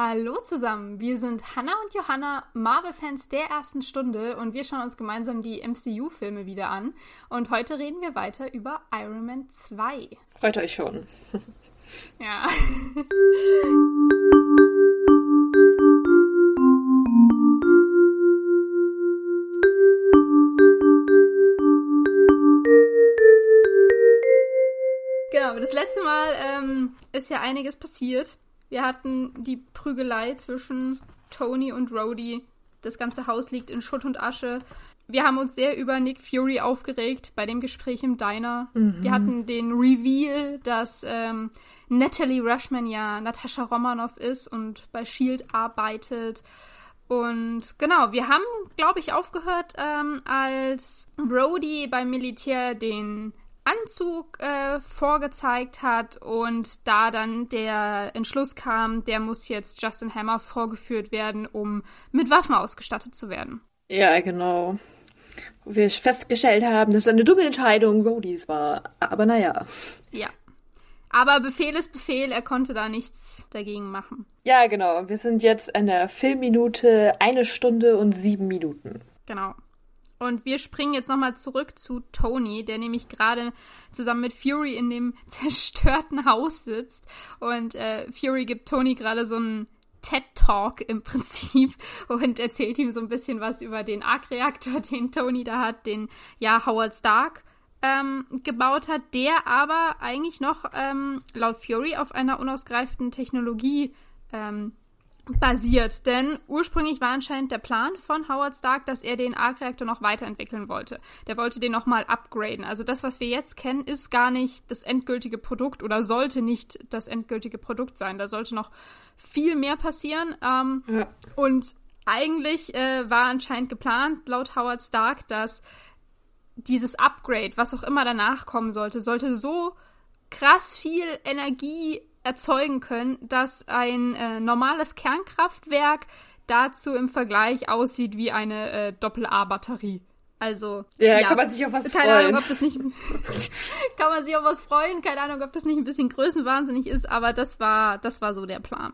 Hallo zusammen, wir sind Hannah und Johanna, Marvel-Fans der ersten Stunde und wir schauen uns gemeinsam die MCU-Filme wieder an. Und heute reden wir weiter über Iron Man 2. Freut euch schon. ja. Genau, das letzte Mal ähm, ist ja einiges passiert. Wir hatten die Prügelei zwischen Tony und Rhodey. Das ganze Haus liegt in Schutt und Asche. Wir haben uns sehr über Nick Fury aufgeregt bei dem Gespräch im Diner. Mhm. Wir hatten den Reveal, dass ähm, Natalie Rushman ja Natascha Romanoff ist und bei Shield arbeitet. Und genau, wir haben, glaube ich, aufgehört, ähm, als Rhodey beim Militär den Anzug äh, vorgezeigt hat und da dann der Entschluss kam, der muss jetzt Justin Hammer vorgeführt werden, um mit Waffen ausgestattet zu werden. Ja, genau. Wo wir festgestellt haben, dass eine dumme Entscheidung Rodys war. Aber naja. Ja. Aber Befehl ist Befehl, er konnte da nichts dagegen machen. Ja, genau. Wir sind jetzt in der Filmminute eine Stunde und sieben Minuten. Genau. Und wir springen jetzt nochmal zurück zu Tony, der nämlich gerade zusammen mit Fury in dem zerstörten Haus sitzt. Und äh, Fury gibt Tony gerade so einen TED-Talk im Prinzip und erzählt ihm so ein bisschen was über den Arc-Reaktor, den Tony da hat, den ja Howard Stark ähm, gebaut hat, der aber eigentlich noch ähm, laut Fury auf einer unausgereiften Technologie ähm, basiert. Denn ursprünglich war anscheinend der Plan von Howard Stark, dass er den Arc-Reaktor noch weiterentwickeln wollte. Der wollte den nochmal upgraden. Also das, was wir jetzt kennen, ist gar nicht das endgültige Produkt oder sollte nicht das endgültige Produkt sein. Da sollte noch viel mehr passieren. Ähm, ja. Und eigentlich äh, war anscheinend geplant, laut Howard Stark, dass dieses Upgrade, was auch immer danach kommen sollte, sollte so krass viel Energie erzeugen können, dass ein äh, normales Kernkraftwerk dazu im Vergleich aussieht wie eine äh, Doppel-A-Batterie. Also. Ja, ja, kann man sich auf was keine freuen. Ahnung, ob das nicht. kann man sich auf was freuen. Keine Ahnung, ob das nicht ein bisschen größenwahnsinnig ist, aber das war, das war so der Plan.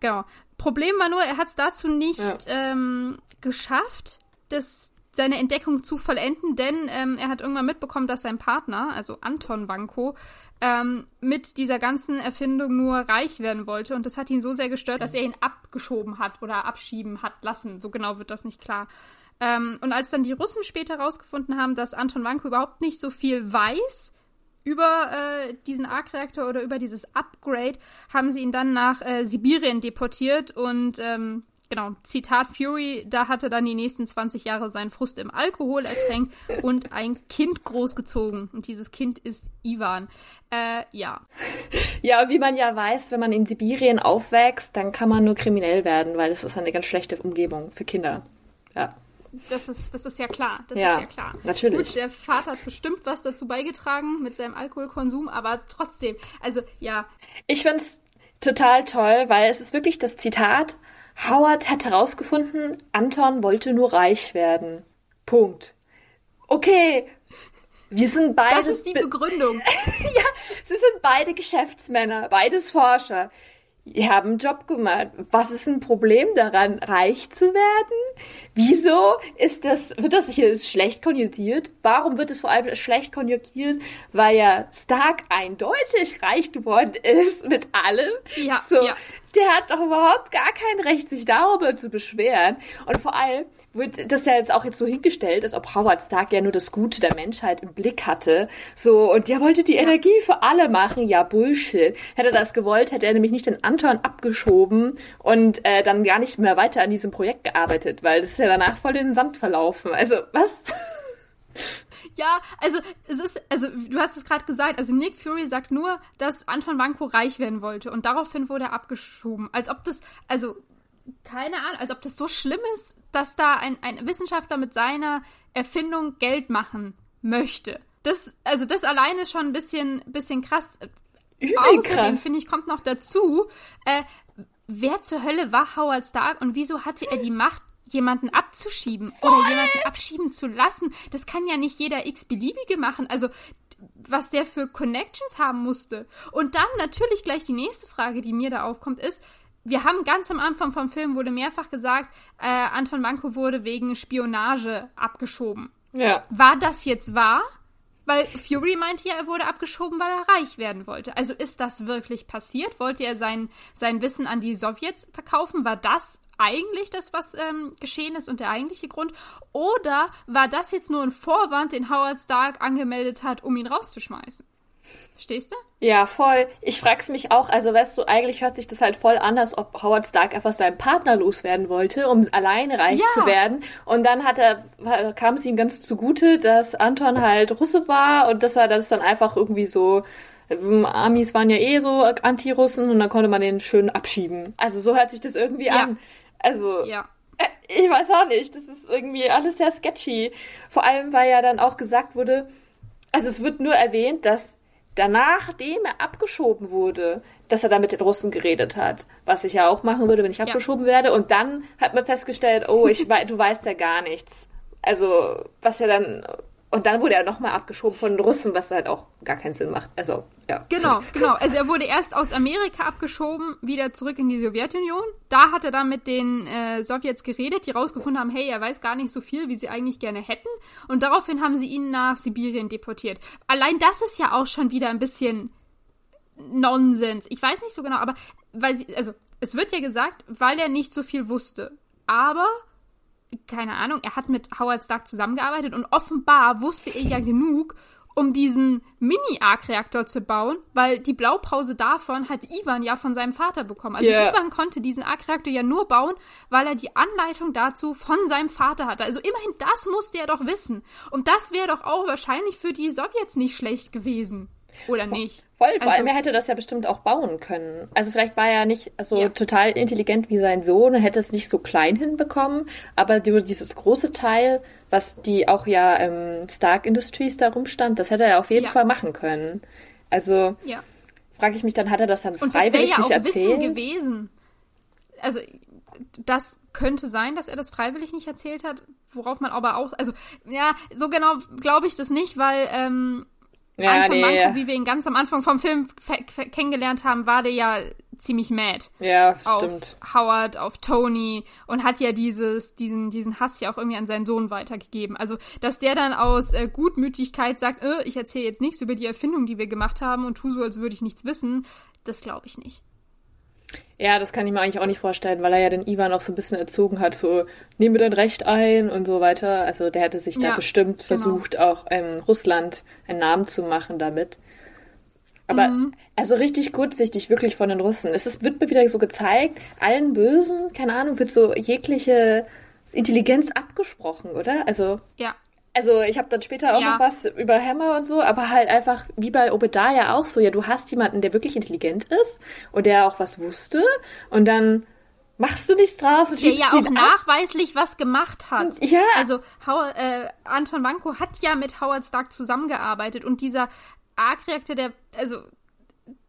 Genau. Problem war nur, er hat es dazu nicht ja. ähm, geschafft, das, seine Entdeckung zu vollenden, denn ähm, er hat irgendwann mitbekommen, dass sein Partner, also Anton Wanko, ähm, mit dieser ganzen Erfindung nur reich werden wollte. Und das hat ihn so sehr gestört, dass er ihn abgeschoben hat oder abschieben hat lassen. So genau wird das nicht klar. Ähm, und als dann die Russen später herausgefunden haben, dass Anton Wanko überhaupt nicht so viel weiß über äh, diesen Arc-Reaktor oder über dieses Upgrade, haben sie ihn dann nach äh, Sibirien deportiert und ähm, genau, Zitat Fury, da hatte dann die nächsten 20 Jahre seinen Frust im Alkohol ertränkt und ein Kind großgezogen. Und dieses Kind ist Ivan. Äh, ja. Ja, wie man ja weiß, wenn man in Sibirien aufwächst, dann kann man nur kriminell werden, weil es ist eine ganz schlechte Umgebung für Kinder. Ja. Das ist, das ist ja klar. Das ja, ist ja klar. Natürlich. Gut, der Vater hat bestimmt was dazu beigetragen mit seinem Alkoholkonsum, aber trotzdem, also ja. Ich finde es total toll, weil es ist wirklich das Zitat, Howard hat herausgefunden, Anton wollte nur reich werden. Punkt. Okay, wir sind beide. Das ist die Begründung. ja, sie sind beide Geschäftsmänner, beides Forscher. Die haben einen Job gemacht. Was ist ein Problem daran, reich zu werden? Wieso ist das, wird das hier schlecht konjugiert? Warum wird es vor allem schlecht konjugiert? Weil ja Stark eindeutig reich geworden ist mit allem. Ja, so, ja. Der hat doch überhaupt gar kein Recht, sich darüber zu beschweren. Und vor allem, wird das ja jetzt auch jetzt so hingestellt, als ob Howard Stark ja nur das Gute der Menschheit im Blick hatte. So, und der wollte die Energie für alle machen. Ja, Bullshit. Hätte er das gewollt, hätte er nämlich nicht den Anton abgeschoben und äh, dann gar nicht mehr weiter an diesem Projekt gearbeitet, weil das ist ja danach voll in den Sand verlaufen. Also, was? Ja, also es ist, also du hast es gerade gesagt, also Nick Fury sagt nur, dass Anton Banco reich werden wollte und daraufhin wurde er abgeschoben. Als ob das, also keine Ahnung, als ob das so schlimm ist, dass da ein, ein Wissenschaftler mit seiner Erfindung Geld machen möchte. Das, also das alleine ist schon ein bisschen, bisschen krass. Übel Außerdem, finde ich, kommt noch dazu, äh, wer zur Hölle war Howard Stark und wieso hatte er die Macht, jemanden abzuschieben Voll. oder jemanden abschieben zu lassen? Das kann ja nicht jeder x-beliebige machen. Also, was der für Connections haben musste. Und dann natürlich gleich die nächste Frage, die mir da aufkommt, ist, wir haben ganz am Anfang vom Film wurde mehrfach gesagt, äh, Anton Manko wurde wegen Spionage abgeschoben. Ja. War das jetzt wahr? Weil Fury meinte ja, er wurde abgeschoben, weil er reich werden wollte. Also ist das wirklich passiert? Wollte er sein, sein Wissen an die Sowjets verkaufen? War das eigentlich das, was ähm, geschehen ist und der eigentliche Grund? Oder war das jetzt nur ein Vorwand, den Howard Stark angemeldet hat, um ihn rauszuschmeißen? Verstehst du? Ja, voll. Ich frag's mich auch, also weißt du, eigentlich hört sich das halt voll an, als ob Howard Stark einfach seinen Partner loswerden wollte, um alleine reich Ja. zu werden. Und dann hat er, kam es ihm ganz zugute, dass Anton halt Russe war und dass er das dann einfach irgendwie so, ähm, Amis waren ja eh so Anti-Russen und dann konnte man den schön abschieben. Also so hört sich das irgendwie Ja. an. Also, Ja. äh, ich weiß auch nicht, das ist irgendwie alles sehr sketchy. Vor allem, weil ja dann auch gesagt wurde, also es wird nur erwähnt, dass danach, nachdem er abgeschoben wurde, dass er da mit den Russen geredet hat. Was ich ja auch machen würde, wenn ich abgeschoben werde. Und dann hat man festgestellt, oh, ich du weißt ja gar nichts. Also, was ja dann. Und dann wurde er nochmal abgeschoben von den Russen, was halt auch gar keinen Sinn macht. Also, ja. Genau, genau. Also er wurde erst aus Amerika abgeschoben, wieder zurück in die Sowjetunion. Da hat er dann mit den äh, Sowjets geredet, die rausgefunden haben, hey, er weiß gar nicht so viel, wie sie eigentlich gerne hätten. Und daraufhin haben sie ihn nach Sibirien deportiert. Allein das ist ja auch schon wieder ein bisschen Nonsens. Ich weiß nicht so genau, aber weil sie, also es wird ja gesagt, weil er nicht so viel wusste. Aber keine Ahnung, er hat mit Howard Stark zusammengearbeitet und offenbar wusste er ja genug, um diesen Mini-Arc-Reaktor zu bauen, weil die Blaupause davon hat Ivan ja von seinem Vater bekommen. Also Ja. Ivan konnte diesen Arc-Reaktor ja nur bauen, weil er die Anleitung dazu von seinem Vater hatte. Also immerhin das musste er doch wissen. Und das wäre doch auch wahrscheinlich für die Sowjets nicht schlecht gewesen. Oder nicht? Voll, vor Also- allem er hätte das ja bestimmt auch bauen können. Also vielleicht war er nicht so Ja. total intelligent wie sein Sohn und hätte es nicht so klein hinbekommen, aber die- dieses große Teil, was die auch ja ähm, Stark Industries da rumstand, das hätte er auf jeden Ja. Fall machen können. Also Ja. frage ich mich dann, hat er das dann Und das wäre freiwillig ja nicht auch Wissen erzählt? gewesen. Also, das könnte sein, dass er das freiwillig nicht erzählt hat, worauf man aber auch, also, ja, so genau glaube ich das nicht, weil ähm, Ja, Anton nee. Manko, wie wir ihn ganz am Anfang vom Film kennengelernt haben, war der ja ziemlich mad Ja, auf stimmt. Howard, auf Tony und hat ja dieses, diesen, diesen Hass ja auch irgendwie an seinen Sohn weitergegeben. Also, dass der dann aus äh, Gutmütigkeit sagt, äh, ich erzähle jetzt nichts über die Erfindung, die wir gemacht haben und tu so, als würde ich nichts wissen, das glaube ich nicht. Ja, das kann ich mir eigentlich auch nicht vorstellen, weil er ja den Ivan auch so ein bisschen erzogen hat, so, nehme dein Recht ein und so weiter. Also der hätte sich da Ja, bestimmt genau. versucht, auch ähm, Russland einen Namen zu machen damit. Aber Mhm. also richtig kurzsichtig, wirklich von den Russen. Es ist, wird mir wieder so gezeigt, allen Bösen, keine Ahnung, wird so jegliche Intelligenz abgesprochen, oder? Also Ja, also ich habe dann später auch Ja. noch was über Hammer und so, aber halt einfach wie bei Obadiah auch so, ja, du hast jemanden, der wirklich intelligent ist und der auch was wusste und dann machst du nichts draus und der ja auch ab. nachweislich was gemacht hat. Ja, Also Howard, äh, Anton Wanko hat ja mit Howard Stark zusammengearbeitet und dieser Arc-Reaktor, der, also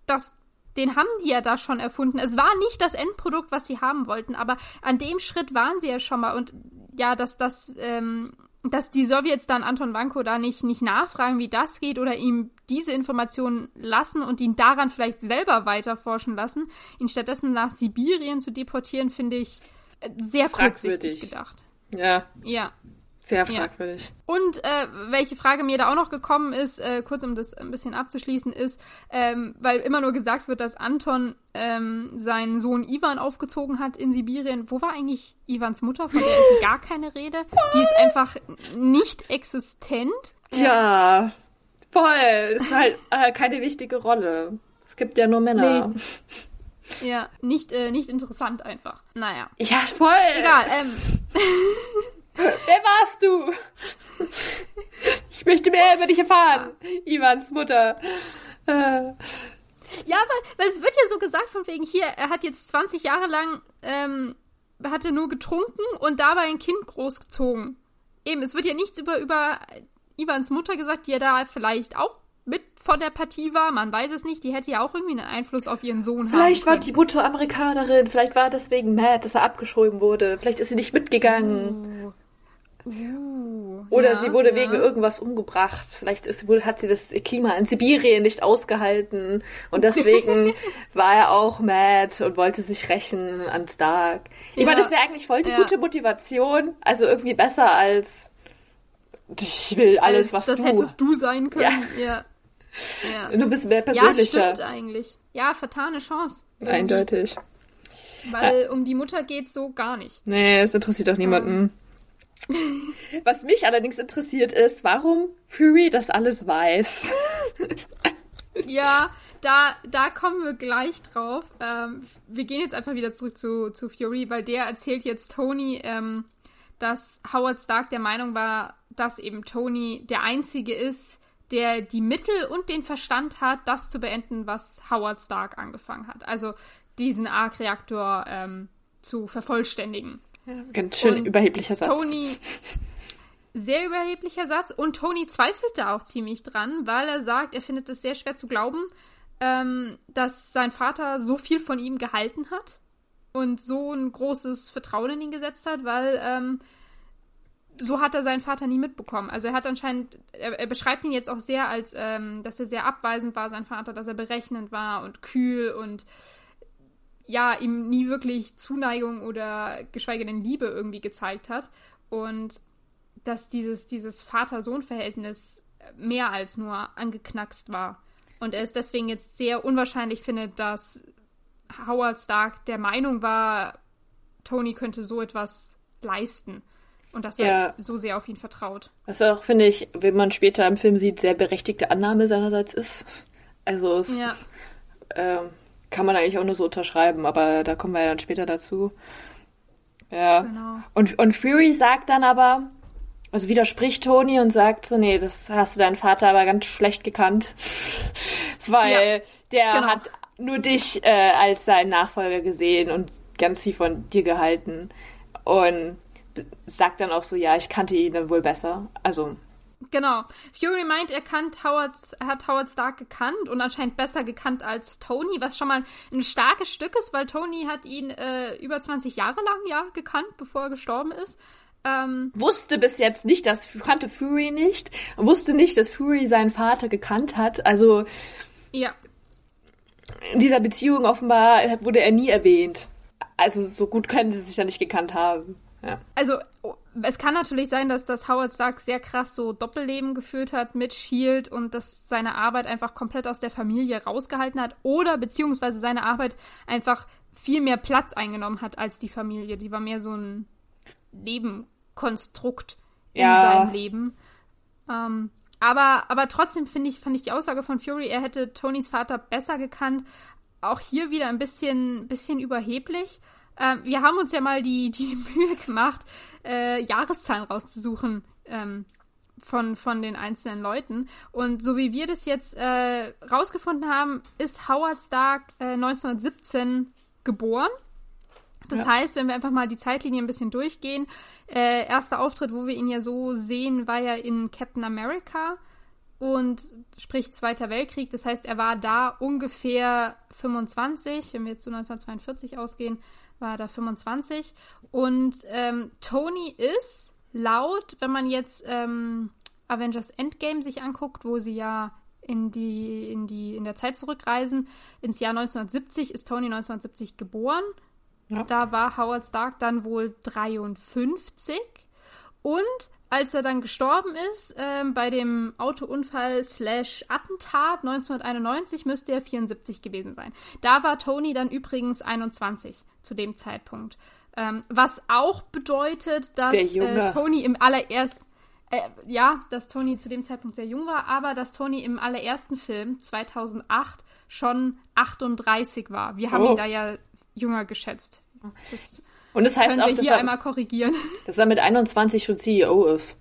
das, den haben die ja da schon erfunden. Es war nicht das Endprodukt, was sie haben wollten, aber an dem Schritt waren sie ja schon mal und ja, dass das, ähm, dass die Sowjets dann Anton Wanko da nicht, nicht nachfragen, wie das geht oder ihm diese Informationen lassen und ihn daran vielleicht selber weiter forschen lassen, ihn stattdessen nach Sibirien zu deportieren, finde ich äh, sehr kurzsichtig gedacht. ja, Ja. Sehr Ja. fragwürdig. Und äh, welche Frage mir da auch noch gekommen ist, äh, kurz um das ein bisschen abzuschließen, ist, ähm, weil immer nur gesagt wird, dass Anton ähm, seinen Sohn Ivan aufgezogen hat in Sibirien. Wo war eigentlich Ivans Mutter? Von der ist gar keine Rede. Die ist einfach nicht existent. Tja, voll, ist halt äh, keine wichtige Rolle. Es gibt ja nur Männer. Ja, nicht, äh, nicht interessant einfach. Naja. Ja, voll. Egal, ähm, Wer warst du? Ich möchte mehr über dich erfahren. Ivans Mutter. Äh, Ja, weil, weil es wird ja so gesagt von wegen hier, er hat jetzt 20 Jahre lang, ähm, hat er nur getrunken und dabei ein Kind großgezogen. Eben, es wird ja nichts über, über Ivans Mutter gesagt, die ja da vielleicht auch mit von der Partie war. Man weiß es nicht, die hätte ja auch irgendwie einen Einfluss auf ihren Sohn Vielleicht haben war die Mutter Amerikanerin, vielleicht war er deswegen mad, dass er abgeschoben wurde, vielleicht ist sie nicht mitgegangen. Uh, Oder ja, sie wurde ja. wegen irgendwas umgebracht. Vielleicht ist, hat sie das Klima in Sibirien nicht ausgehalten. Und deswegen war er auch mad und wollte sich rächen an Stark. Ich Ja. meine, das wäre eigentlich voll die Ja. gute Motivation. Also irgendwie besser als ich will alles, was das du. hättest du sein können. Ja. Ja. Du bist mehr Ja, persönlicher. stimmt eigentlich. Ja, vertane Chance. Irgendwie. Eindeutig. Weil um die Mutter geht's so gar nicht. Nee, es interessiert doch niemanden. Was mich allerdings interessiert ist, warum Fury das alles weiß. Ja, da, da kommen wir gleich drauf. Ähm, wir gehen jetzt einfach wieder zurück zu, zu Fury, weil der erzählt jetzt Tony, ähm, dass Howard Stark der Meinung war, dass eben Tony der Einzige ist, der die Mittel und den Verstand hat, das zu beenden, was Howard Stark angefangen hat. Also diesen Arc-Reaktor ähm, zu vervollständigen. Ganz schön Und überheblicher Satz. Tony, sehr überheblicher Satz. Und Tony zweifelt da auch ziemlich dran, weil er sagt, er findet es sehr schwer zu glauben, ähm, dass sein Vater so viel von ihm gehalten hat und so ein großes Vertrauen in ihn gesetzt hat, weil ähm, so hat er seinen Vater nie mitbekommen. Also er hat anscheinend, er, er beschreibt ihn jetzt auch sehr als, ähm, dass er sehr abweisend war, sein Vater, dass er berechnend war und kühl und ja, ihm nie wirklich Zuneigung oder geschweige denn Liebe irgendwie gezeigt hat. Und dass dieses, dieses Vater-Sohn-Verhältnis mehr als nur angeknackst war. Und er es deswegen jetzt sehr unwahrscheinlich findet, dass Howard Stark der Meinung war, Tony könnte so etwas leisten. Und dass er Ja. so sehr auf ihn vertraut. Was auch, finde ich, wenn man später im Film sieht, sehr berechtigte Annahme seinerseits ist. Also es Ja. ähm, kann man eigentlich auch nur so unterschreiben, aber da kommen wir ja dann später dazu. Ja. Genau. Und, und Fury sagt dann aber, also widerspricht Tony und sagt so, nee, das hast du deinen Vater aber ganz schlecht gekannt. Weil der genau. hat nur dich äh, als seinen Nachfolger gesehen und ganz viel von dir gehalten. Und sagt dann auch so, ja, ich kannte ihn dann wohl besser. Also, Genau. Fury meint, er Howard, er hat Howard Stark gekannt und anscheinend besser gekannt als Tony, was schon mal ein starkes Stück ist, weil Tony hat ihn äh, über 20 Jahre lang ja gekannt, bevor er gestorben ist. Ähm, wusste bis jetzt nicht, dass kannte Fury nicht, wusste nicht, dass Fury seinen Vater gekannt hat. Also ja, in dieser Beziehung offenbar wurde er nie erwähnt. Also so gut können sie sich ja nicht gekannt haben. Ja. also es kann natürlich sein, dass das Howard Stark sehr krass so Doppelleben geführt hat mit Shield und dass seine Arbeit einfach komplett aus der Familie rausgehalten hat oder beziehungsweise seine Arbeit einfach viel mehr Platz eingenommen hat als die Familie. Die war mehr so ein Nebenkonstrukt in Ja. seinem Leben. Ähm, aber, aber trotzdem finde ich, fand ich die Aussage von Fury, er hätte Tonys Vater besser gekannt, auch hier wieder ein bisschen, bisschen überheblich. Ähm, wir haben uns ja mal die, die Mühe gemacht, äh, Jahreszahlen rauszusuchen ähm, von, von den einzelnen Leuten. Und so wie wir das jetzt äh, rausgefunden haben, ist Howard Stark äh, 1917 geboren. Das Ja. heißt, wenn wir einfach mal die Zeitlinie ein bisschen durchgehen, äh, erster Auftritt, wo wir ihn ja so sehen, war ja in Captain America und sprich Zweiter Weltkrieg. Das heißt, er war da ungefähr 25, wenn wir jetzt zu 1942 ausgehen, war da 25. Und ähm, Tony ist laut, wenn man jetzt ähm, Avengers Endgame sich anguckt, wo sie ja in die, in die, in der Zeit zurückreisen, ins Jahr 1970 ist Tony 1970 geboren. Ja. Da war Howard Stark dann wohl 53. Und als er dann gestorben ist, ähm, bei dem Autounfall slash Attentat 1991, müsste er 74 gewesen sein. Da war Tony dann übrigens 21 zu dem Zeitpunkt. Ähm, was auch bedeutet, dass äh, Tony im allerersten äh, ja, dass Tony zu dem Zeitpunkt sehr jung war, aber dass Tony im allerersten Film 2008 schon 38 war. Wir haben Oh. ihn da ja jünger geschätzt. Das Und das heißt können auch, wir dass er, einmal korrigieren. dass er mit 21 schon CEO ist.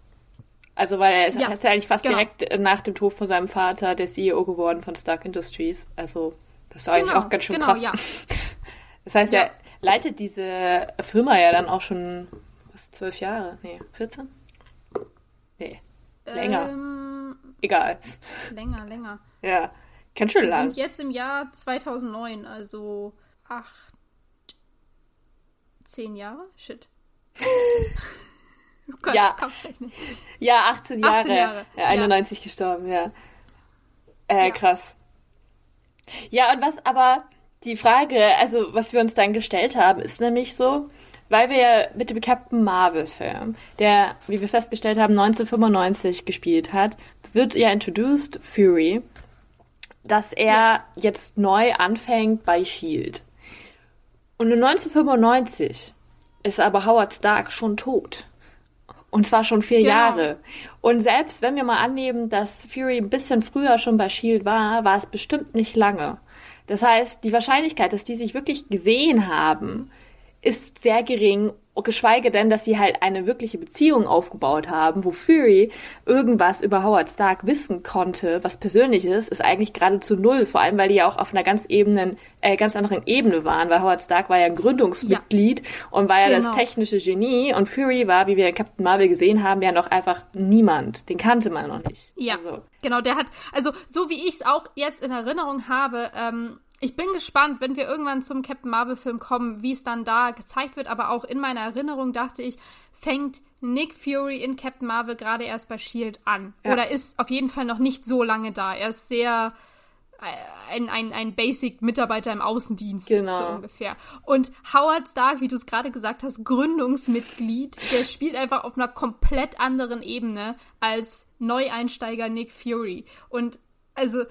Also weil er ist, Ja, ist ja eigentlich fast genau. direkt äh, nach dem Tod von seinem Vater der CEO geworden von Stark Industries. Also das ist eigentlich Genau, auch ganz schön genau, krass. ja. Das heißt, Ja. er leitet diese Firma ja dann auch schon was, zwölf Jahre? Nee, 14? Nee, länger. Ähm, Egal. länger, länger. Ja, ganz schön Wir lang. sind jetzt im Jahr 2009, also acht, zehn Jahre? Shit. Gott, ja. ja, 18 Jahre. 18 Jahre. Ja, 91 ja. gestorben, ja. Äh, ja. krass. Ja, und was aber die Frage, also was wir uns dann gestellt haben, ist nämlich so, weil wir ja mit dem Captain Marvel-Film, der, wie wir festgestellt haben, 1995 gespielt hat, wird ja introduced Fury, dass er ja. jetzt neu anfängt bei Shield. Und in 1995 ist aber Howard Stark schon tot. Und zwar schon vier genau. Jahre. Und selbst wenn wir mal annehmen, dass Fury ein bisschen früher schon bei Shield war, war es bestimmt nicht lange. Das heißt, die Wahrscheinlichkeit, dass die sich wirklich gesehen haben, ist sehr gering geschweige denn, dass sie halt eine wirkliche Beziehung aufgebaut haben, wo Fury irgendwas über Howard Stark wissen konnte, was persönlich ist, ist eigentlich geradezu null, vor allem weil die ja auch auf einer ganz Ebenen, äh, ganz anderen Ebene waren, weil Howard Stark war ja ein Gründungsmitglied ja. und war ja genau. das technische Genie und Fury war, wie wir in Captain Marvel gesehen haben, ja noch einfach niemand, den kannte man noch nicht. Ja, also. genau, der hat, also so wie ich es auch jetzt in Erinnerung habe, ähm, ich bin gespannt, wenn wir irgendwann zum Captain Marvel-Film kommen, wie es dann da gezeigt wird. Aber auch in meiner Erinnerung dachte ich, fängt Nick Fury in Captain Marvel gerade erst bei Shield an. Ja. Oder ist auf jeden Fall noch nicht so lange da. Er ist sehr äh, ein, ein, ein Basic-Mitarbeiter im Außendienst, genau. so ungefähr. Und Howard Stark, wie du es gerade gesagt hast, Gründungsmitglied, der spielt einfach auf einer komplett anderen Ebene als Neueinsteiger Nick Fury. Und also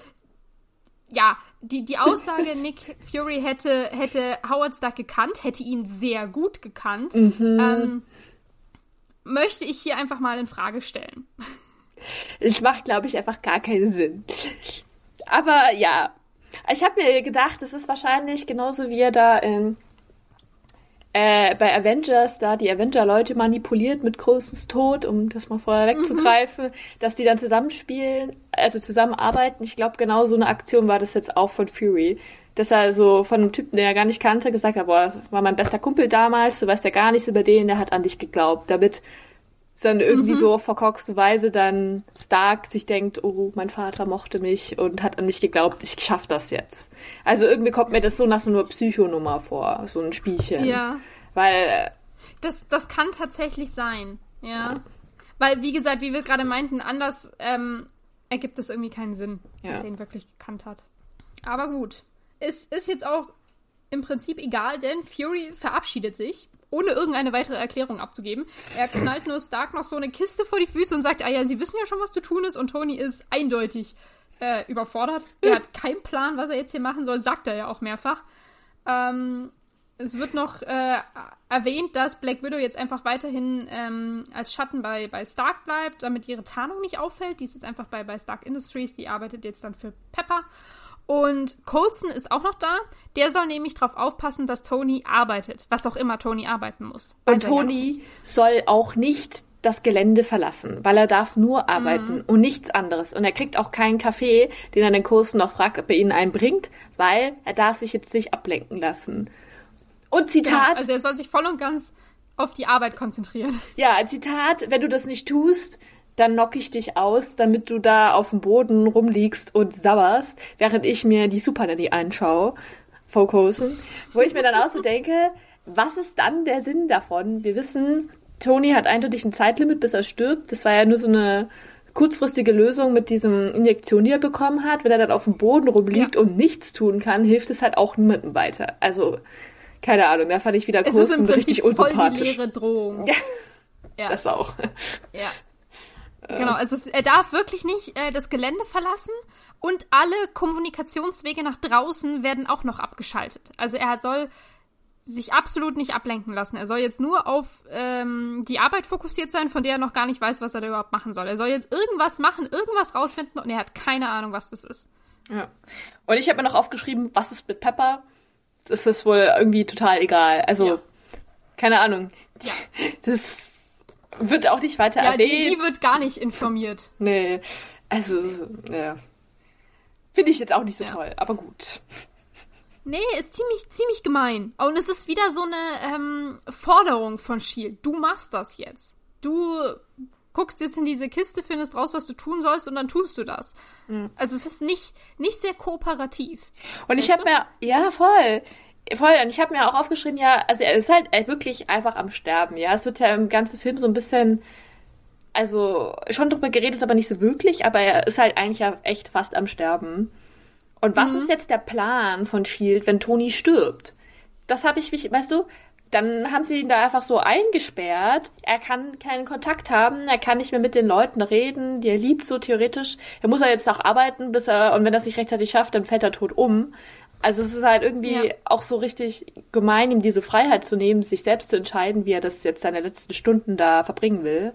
ja, die, die Aussage, Nick Fury hätte, hätte Howard Stark gekannt, hätte ihn sehr gut gekannt, mhm. ähm, möchte ich hier einfach mal in Frage stellen. Es macht, glaube ich, einfach gar keinen Sinn. Aber ja, ich habe mir gedacht, es ist wahrscheinlich genauso wie er da in äh, bei Avengers da die Avenger-Leute manipuliert mit großes Tod, um das mal vorher wegzugreifen, mhm. dass die dann zusammenspielen, also zusammenarbeiten. Ich glaube, genau so eine Aktion war das jetzt auch von Fury. Dass er so von einem Typen, den er gar nicht kannte, gesagt hat, boah, das war mein bester Kumpel damals, du weißt ja gar nichts über den, der hat an dich geglaubt. Damit dann irgendwie mhm. so auf verkorkste Weise dann Stark sich denkt, oh, mein Vater mochte mich und hat an mich geglaubt, ich schaff das jetzt. Also irgendwie kommt mir das so nach so einer Psychonummer vor, so ein Spielchen. Ja. Weil. Äh, das, das kann tatsächlich sein, ja. ja. Weil, wie gesagt, wie wir gerade meinten, anders ähm, ergibt es irgendwie keinen Sinn, ja. dass er ihn wirklich gekannt hat. Aber gut. Es ist jetzt auch im Prinzip egal, denn Fury verabschiedet sich ohne irgendeine weitere Erklärung abzugeben. Er knallt nur Stark noch so eine Kiste vor die Füße und sagt, ah ja, sie wissen ja schon, was zu tun ist. Und Tony ist eindeutig äh, überfordert. Er hat keinen Plan, was er jetzt hier machen soll, sagt er ja auch mehrfach. Ähm, es wird noch äh, erwähnt, dass Black Widow jetzt einfach weiterhin ähm, als Schatten bei, bei Stark bleibt, damit ihre Tarnung nicht auffällt. Die ist jetzt einfach bei, bei Stark Industries, die arbeitet jetzt dann für Pepper. Und Colson ist auch noch da. Der soll nämlich darauf aufpassen, dass Tony arbeitet, was auch immer Tony arbeiten muss. Und Tony ja soll auch nicht das Gelände verlassen, weil er darf nur arbeiten mhm. und nichts anderes. Und er kriegt auch keinen Kaffee, den er den Colson noch fragt, ob er ihn einen bringt, weil er darf sich jetzt nicht ablenken lassen. Und Zitat. Genau, also er soll sich voll und ganz auf die Arbeit konzentrieren. Ja, Zitat, wenn du das nicht tust, dann knock ich dich aus, damit du da auf dem Boden rumliegst und sauerst, während ich mir die Super Nanny anschaue, fokussen, wo ich mir dann auch so denke, was ist dann der Sinn davon? Wir wissen, Tony hat eindeutig ein Zeitlimit, bis er stirbt. Das war ja nur so eine kurzfristige Lösung mit diesem Injektion, die er bekommen hat. Wenn er dann auf dem Boden rumliegt ja. und nichts tun kann, hilft es halt auch niemandem weiter. Also, keine Ahnung, da fand ich wieder kurz und richtig unsympathisch. Voll die leere Drohung. Ja. ja. Das auch. Ja. Genau, also er darf wirklich nicht äh, das Gelände verlassen und alle Kommunikationswege nach draußen werden auch noch abgeschaltet. Also er soll sich absolut nicht ablenken lassen. Er soll jetzt nur auf ähm, die Arbeit fokussiert sein, von der er noch gar nicht weiß, was er da überhaupt machen soll. Er soll jetzt irgendwas machen, irgendwas rausfinden und er hat keine Ahnung, was das ist. Ja. Und ich habe mir noch aufgeschrieben, was ist mit Pepper? Das ist wohl irgendwie total egal. Also, ja. keine Ahnung. Ja. Das wird auch nicht weiter ja, erwähnt. Die, die wird gar nicht informiert. Nee. Also, ja. Finde ich jetzt auch nicht so ja. toll, aber gut. Nee, ist ziemlich, ziemlich gemein. Und es ist wieder so eine ähm, Forderung von Shield. Du machst das jetzt. Du guckst jetzt in diese Kiste, findest raus, was du tun sollst und dann tust du das. Mhm. Also es ist nicht, nicht sehr kooperativ. Und ich habe mir, ja, voll Voll, und ich habe mir auch aufgeschrieben, ja, also er ist halt wirklich einfach am Sterben, ja. Es wird ja im ganzen Film so ein bisschen, also schon drüber geredet, aber nicht so wirklich, aber er ist halt eigentlich ja echt fast am Sterben. Und was mhm. ist jetzt der Plan von Shield, wenn Tony stirbt? Das habe ich mich, weißt du, dann haben sie ihn da einfach so eingesperrt. Er kann keinen Kontakt haben, er kann nicht mehr mit den Leuten reden, die er liebt so theoretisch. Er muss er jetzt auch arbeiten, bis er, und wenn er es nicht rechtzeitig schafft, dann fällt er tot um. Also es ist halt irgendwie ja. auch so richtig gemein, ihm diese Freiheit zu nehmen, sich selbst zu entscheiden, wie er das jetzt seine letzten Stunden da verbringen will.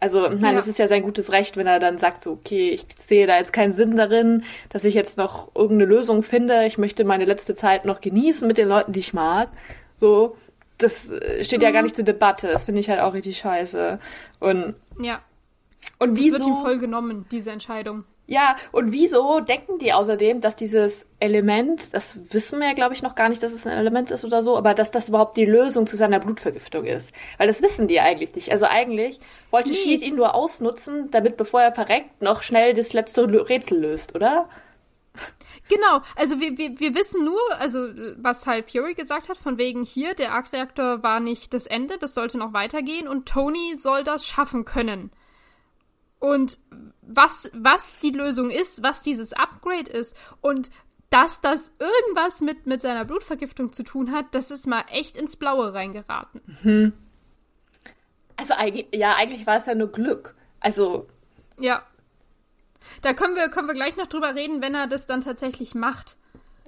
Also, nein, ja. das ist ja sein gutes Recht, wenn er dann sagt, so, okay, ich sehe da jetzt keinen Sinn darin, dass ich jetzt noch irgendeine Lösung finde. Ich möchte meine letzte Zeit noch genießen mit den Leuten, die ich mag. So, das steht mhm. ja gar mhm. nicht zur Debatte. Das finde ich halt auch richtig scheiße. Und ja. Und wieso? Das wird ihm voll genommen, diese Entscheidung. Ja, und wieso denken die außerdem, dass dieses Element, das wissen wir ja, glaube ich, noch gar nicht, dass es ein Element ist oder so, aber dass das überhaupt die Lösung zu seiner Blutvergiftung ist. Weil das wissen die eigentlich nicht. Also eigentlich wollte nee. Sheet ihn nur ausnutzen, damit, bevor er verreckt, noch schnell das letzte Rätsel löst, oder? Genau, also wir, wir, wir wissen nur, also was halt Fury gesagt hat, von wegen hier, der Arc-Reaktor war nicht das Ende, das sollte noch weitergehen und Tony soll das schaffen können. Und was, was die Lösung ist, was dieses Upgrade ist und dass das irgendwas mit, mit seiner Blutvergiftung zu tun hat, das ist mal echt ins Blaue reingeraten. Mhm. Also eigentlich, ja, eigentlich war es ja nur Glück. Also. Ja. Da können wir, können wir gleich noch drüber reden, wenn er das dann tatsächlich macht.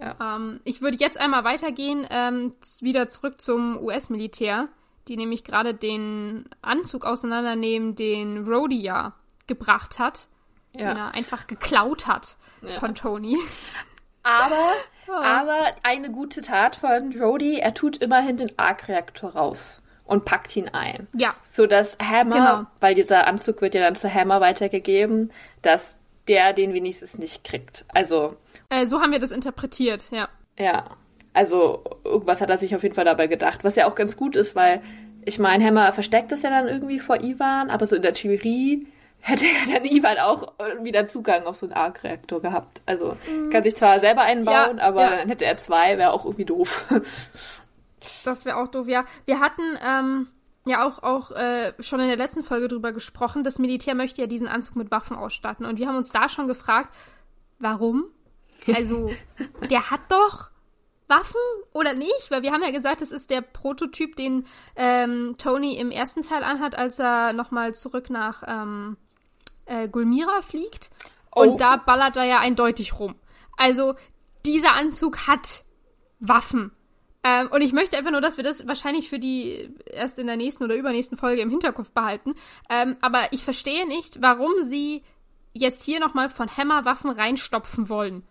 Ja. Ähm, ich würde jetzt einmal weitergehen, ähm, wieder zurück zum US-Militär, die nämlich gerade den Anzug auseinandernehmen, den Rhodia gebracht hat, ja. den er einfach geklaut hat ja. von Tony. Aber, oh. aber eine gute Tat von Rhodey, er tut immerhin den Arc-Reaktor raus und packt ihn ein. Ja. So dass Hammer, genau. weil dieser Anzug wird ja dann zu Hammer weitergegeben, dass der den wenigstens nicht kriegt. Also. Äh, so haben wir das interpretiert, ja. Ja. Also, irgendwas hat er sich auf jeden Fall dabei gedacht, was ja auch ganz gut ist, weil ich meine, Hammer versteckt es ja dann irgendwie vor Ivan, aber so in der Theorie hätte er dann Ivan auch wieder Zugang auf so einen Arc-Reaktor gehabt. Also mhm. kann sich zwar selber einbauen, ja, aber ja. dann hätte er zwei, wäre auch irgendwie doof. das wäre auch doof, ja. Wir hatten ähm, ja auch, auch äh, schon in der letzten Folge drüber gesprochen, das Militär möchte ja diesen Anzug mit Waffen ausstatten. Und wir haben uns da schon gefragt, warum? Also, der hat doch Waffen oder nicht? Weil wir haben ja gesagt, das ist der Prototyp, den ähm, Tony im ersten Teil anhat, als er nochmal zurück nach ähm, äh, Gulmira fliegt. Oh. Und da ballert er ja eindeutig rum. Also, dieser Anzug hat Waffen. Ähm, und ich möchte einfach nur, dass wir das wahrscheinlich für die erst in der nächsten oder übernächsten Folge im Hinterkopf behalten. Ähm, aber ich verstehe nicht, warum sie jetzt hier nochmal von Hammer Waffen reinstopfen wollen.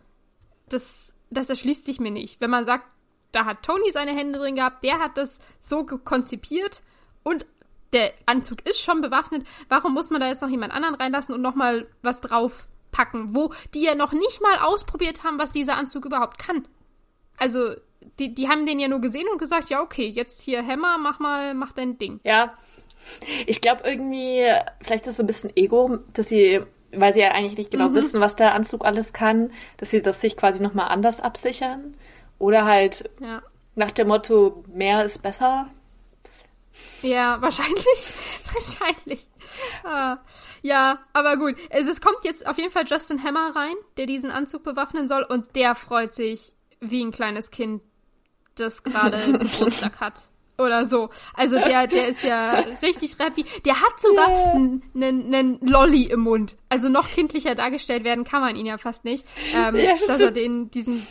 Das, das erschließt sich mir nicht. Wenn man sagt, da hat Tony seine Hände drin gehabt, der hat das so konzipiert und der Anzug ist schon bewaffnet. Warum muss man da jetzt noch jemand anderen reinlassen und nochmal was draufpacken, wo die ja noch nicht mal ausprobiert haben, was dieser Anzug überhaupt kann? Also, die, die haben den ja nur gesehen und gesagt, ja, okay, jetzt hier Hammer, mach mal, mach dein Ding. Ja. Ich glaube irgendwie, vielleicht ist es so ein bisschen Ego, dass sie, weil sie ja eigentlich nicht genau mhm. wissen, was der Anzug alles kann, dass sie das sich quasi nochmal anders absichern. Oder halt ja. nach dem Motto, mehr ist besser. Ja, wahrscheinlich. wahrscheinlich. Ah, ja, aber gut. Es, es kommt jetzt auf jeden Fall Justin Hammer rein, der diesen Anzug bewaffnen soll und der freut sich wie ein kleines Kind, das gerade Geburtstag hat. Oder so. Also der, der ist ja richtig happy. Der hat sogar einen yeah. Lolly im Mund. Also noch kindlicher dargestellt werden kann man ihn ja fast nicht. Ähm, ja, dass er den, diesen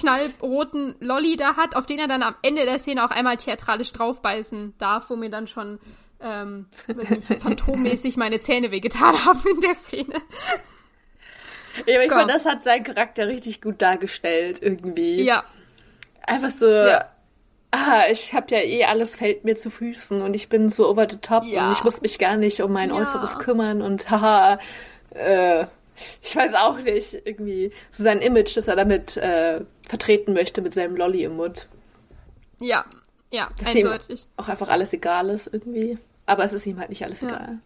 knallroten Lolly da hat, auf den er dann am Ende der Szene auch einmal theatralisch draufbeißen darf, wo mir dann schon ähm, phantommäßig meine Zähne wehgetan haben in der Szene. Ja, aber ich finde, das hat seinen Charakter richtig gut dargestellt, irgendwie. Ja. Einfach so, ja. ah, ich habe ja eh alles fällt mir zu Füßen und ich bin so over the top ja. und ich muss mich gar nicht um mein ja. Äußeres kümmern und haha, äh, ich weiß auch nicht, irgendwie so sein Image, das er damit äh, vertreten möchte mit seinem Lolly im Mund. Ja, ja, Dass eindeutig. Ihm auch einfach alles egal ist irgendwie. Aber es ist ihm halt nicht alles ja. egal.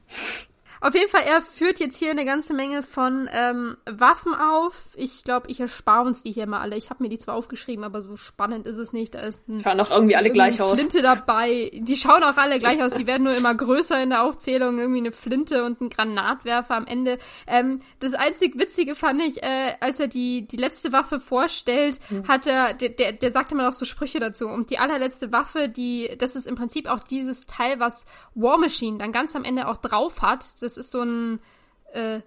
Auf jeden Fall, er führt jetzt hier eine ganze Menge von ähm, Waffen auf. Ich glaube, ich erspare uns die hier mal alle. Ich habe mir die zwar aufgeschrieben, aber so spannend ist es nicht. Da ist ein, schauen doch irgendwie alle gleich aus. Flinte dabei. Die schauen auch alle gleich aus. Die werden nur immer größer in der Aufzählung. Irgendwie eine Flinte und ein Granatwerfer am Ende. Ähm, das einzig Witzige fand ich, äh, als er die, die letzte Waffe vorstellt, mhm. hat er, der, der, der sagt immer noch so Sprüche dazu. Und die allerletzte Waffe, die, das ist im Prinzip auch dieses Teil, was War Machine dann ganz am Ende auch drauf hat. Das ist so ein, äh,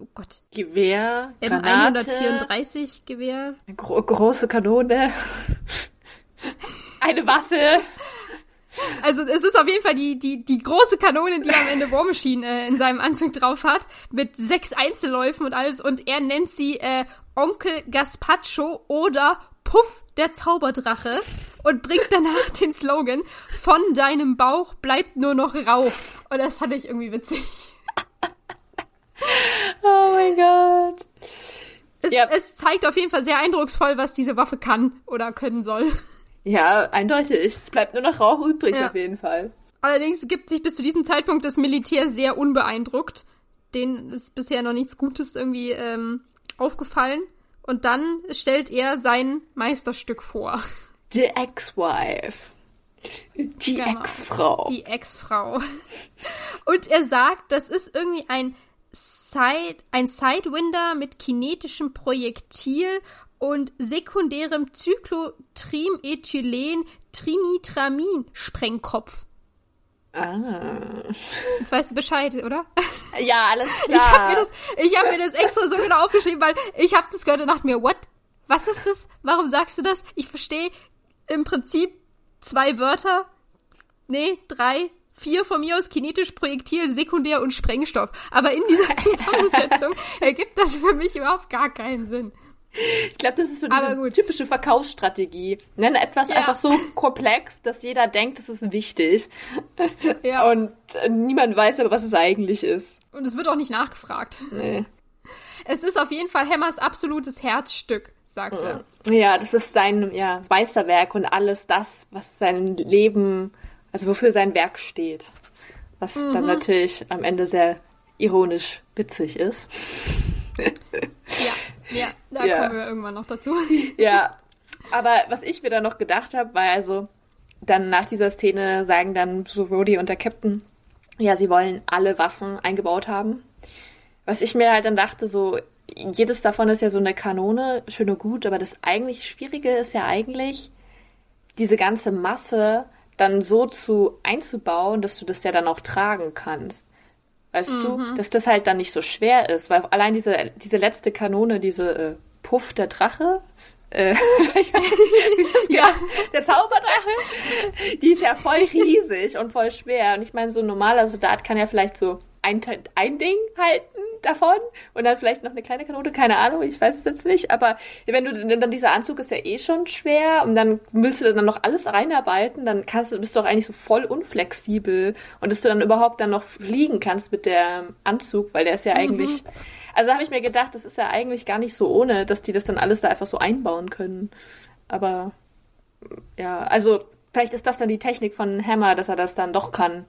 oh Gott. Gewehr, M134 Gewehr. Eine gro große Kanone. Eine Waffe. Also es ist auf jeden Fall die, die, die große Kanone, die am Ende War Machine äh, in seinem Anzug drauf hat, mit sechs Einzelläufen und alles. Und er nennt sie äh, Onkel Gaspacho oder Puff der Zauberdrache und bringt danach den Slogan, von deinem Bauch bleibt nur noch Rauch. Und das fand ich irgendwie witzig. oh mein Gott. Es, ja. es zeigt auf jeden Fall sehr eindrucksvoll, was diese Waffe kann oder können soll. Ja, eindeutig. Es bleibt nur noch Rauch übrig ja. auf jeden Fall. Allerdings gibt sich bis zu diesem Zeitpunkt das Militär sehr unbeeindruckt. Denen ist bisher noch nichts Gutes irgendwie ähm, aufgefallen. Und dann stellt er sein Meisterstück vor. The Ex-Wife. Die genau, Ex-Frau. Die Ex-Frau. Und er sagt, das ist irgendwie ein Side, ein Sidewinder mit kinetischem Projektil und sekundärem Zyklotrimethylen Trinitramin Sprengkopf. Ah. Jetzt weißt du Bescheid, oder? Ja, alles klar. Ich habe mir, das, ich hab mir das extra so genau aufgeschrieben, weil ich habe das gehört und dachte mir, what? Was ist das? Warum sagst du das? Ich verstehe im Prinzip zwei Wörter. Nee, drei, vier von mir aus kinetisch, Projektil, Sekundär und Sprengstoff. Aber in dieser Zusammensetzung ergibt das für mich überhaupt gar keinen Sinn. Ich glaube, das ist so diese typische Verkaufsstrategie. Nenne etwas ja. einfach so komplex, dass jeder denkt, es ist wichtig. Ja. Und äh, niemand weiß aber, was es eigentlich ist. Und es wird auch nicht nachgefragt. Nee. Es ist auf jeden Fall Hammers absolutes Herzstück, sagt er. Ja, das ist sein ja, Meisterwerk und alles das, was sein Leben, also wofür sein Werk steht. Was mhm. dann natürlich am Ende sehr ironisch witzig ist. ja. Ja, da ja. kommen wir irgendwann noch dazu. Ja, aber was ich mir dann noch gedacht habe, war also, dann nach dieser Szene sagen dann so Rhodey und der Captain, ja, sie wollen alle Waffen eingebaut haben. Was ich mir halt dann dachte, so, jedes davon ist ja so eine Kanone, schön und gut, aber das eigentlich Schwierige ist ja eigentlich, diese ganze Masse dann so zu einzubauen, dass du das ja dann auch tragen kannst. Weißt mhm. du? Dass das halt dann nicht so schwer ist, weil allein diese, diese letzte Kanone, diese äh, Puff der Drache, äh, ja. der Zauberdrache, die ist ja voll riesig und voll schwer. Und ich meine, so ein normaler Soldat kann ja vielleicht so ein, ein Ding halten davon und dann vielleicht noch eine kleine Kanone, keine Ahnung, ich weiß es jetzt nicht, aber wenn du dann dieser Anzug ist ja eh schon schwer und dann müsstest du dann noch alles reinarbeiten, dann kannst du bist du auch eigentlich so voll unflexibel und dass du dann überhaupt dann noch fliegen kannst mit der Anzug, weil der ist ja mhm. eigentlich also habe ich mir gedacht, das ist ja eigentlich gar nicht so ohne, dass die das dann alles da einfach so einbauen können. Aber ja, also vielleicht ist das dann die Technik von Hammer, dass er das dann doch kann.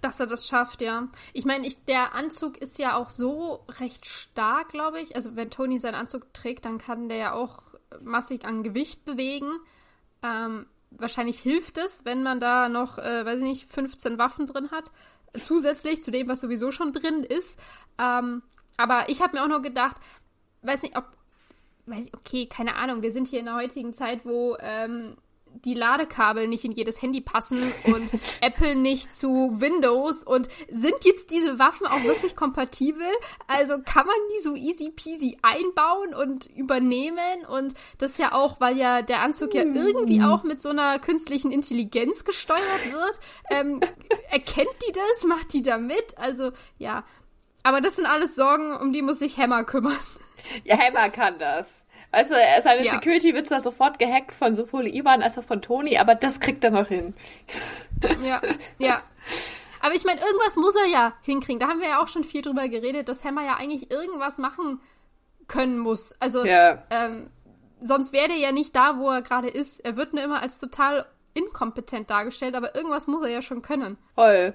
Dass er das schafft, ja. Ich meine, ich, der Anzug ist ja auch so recht stark, glaube ich. Also wenn Tony seinen Anzug trägt, dann kann der ja auch massig an Gewicht bewegen. Ähm, wahrscheinlich hilft es, wenn man da noch, äh, weiß ich nicht, 15 Waffen drin hat. Zusätzlich zu dem, was sowieso schon drin ist. Ähm, aber ich habe mir auch nur gedacht, weiß nicht, ob, weiß ich, okay, keine Ahnung, wir sind hier in der heutigen Zeit, wo ähm, die Ladekabel nicht in jedes Handy passen und Apple nicht zu Windows und sind jetzt diese Waffen auch wirklich kompatibel? Also kann man die so easy peasy einbauen und übernehmen und das ja auch, weil ja der Anzug ja irgendwie auch mit so einer künstlichen Intelligenz gesteuert wird. Ähm, erkennt die das? Macht die da mit? Also ja. Aber das sind alles Sorgen, um die muss sich Hammer kümmern. Ja, Hammer kann das. Weißt du, seine ja. Security wird zwar sofort gehackt von sowohl Ivan als auch von Tony, aber das kriegt er noch hin. Ja, ja. Aber ich meine, irgendwas muss er ja hinkriegen. Da haben wir ja auch schon viel drüber geredet, dass Hammer ja eigentlich irgendwas machen können muss. Also, ja. ähm, sonst wäre er ja nicht da, wo er gerade ist. Er wird nur immer als total inkompetent dargestellt, aber irgendwas muss er ja schon können. Voll.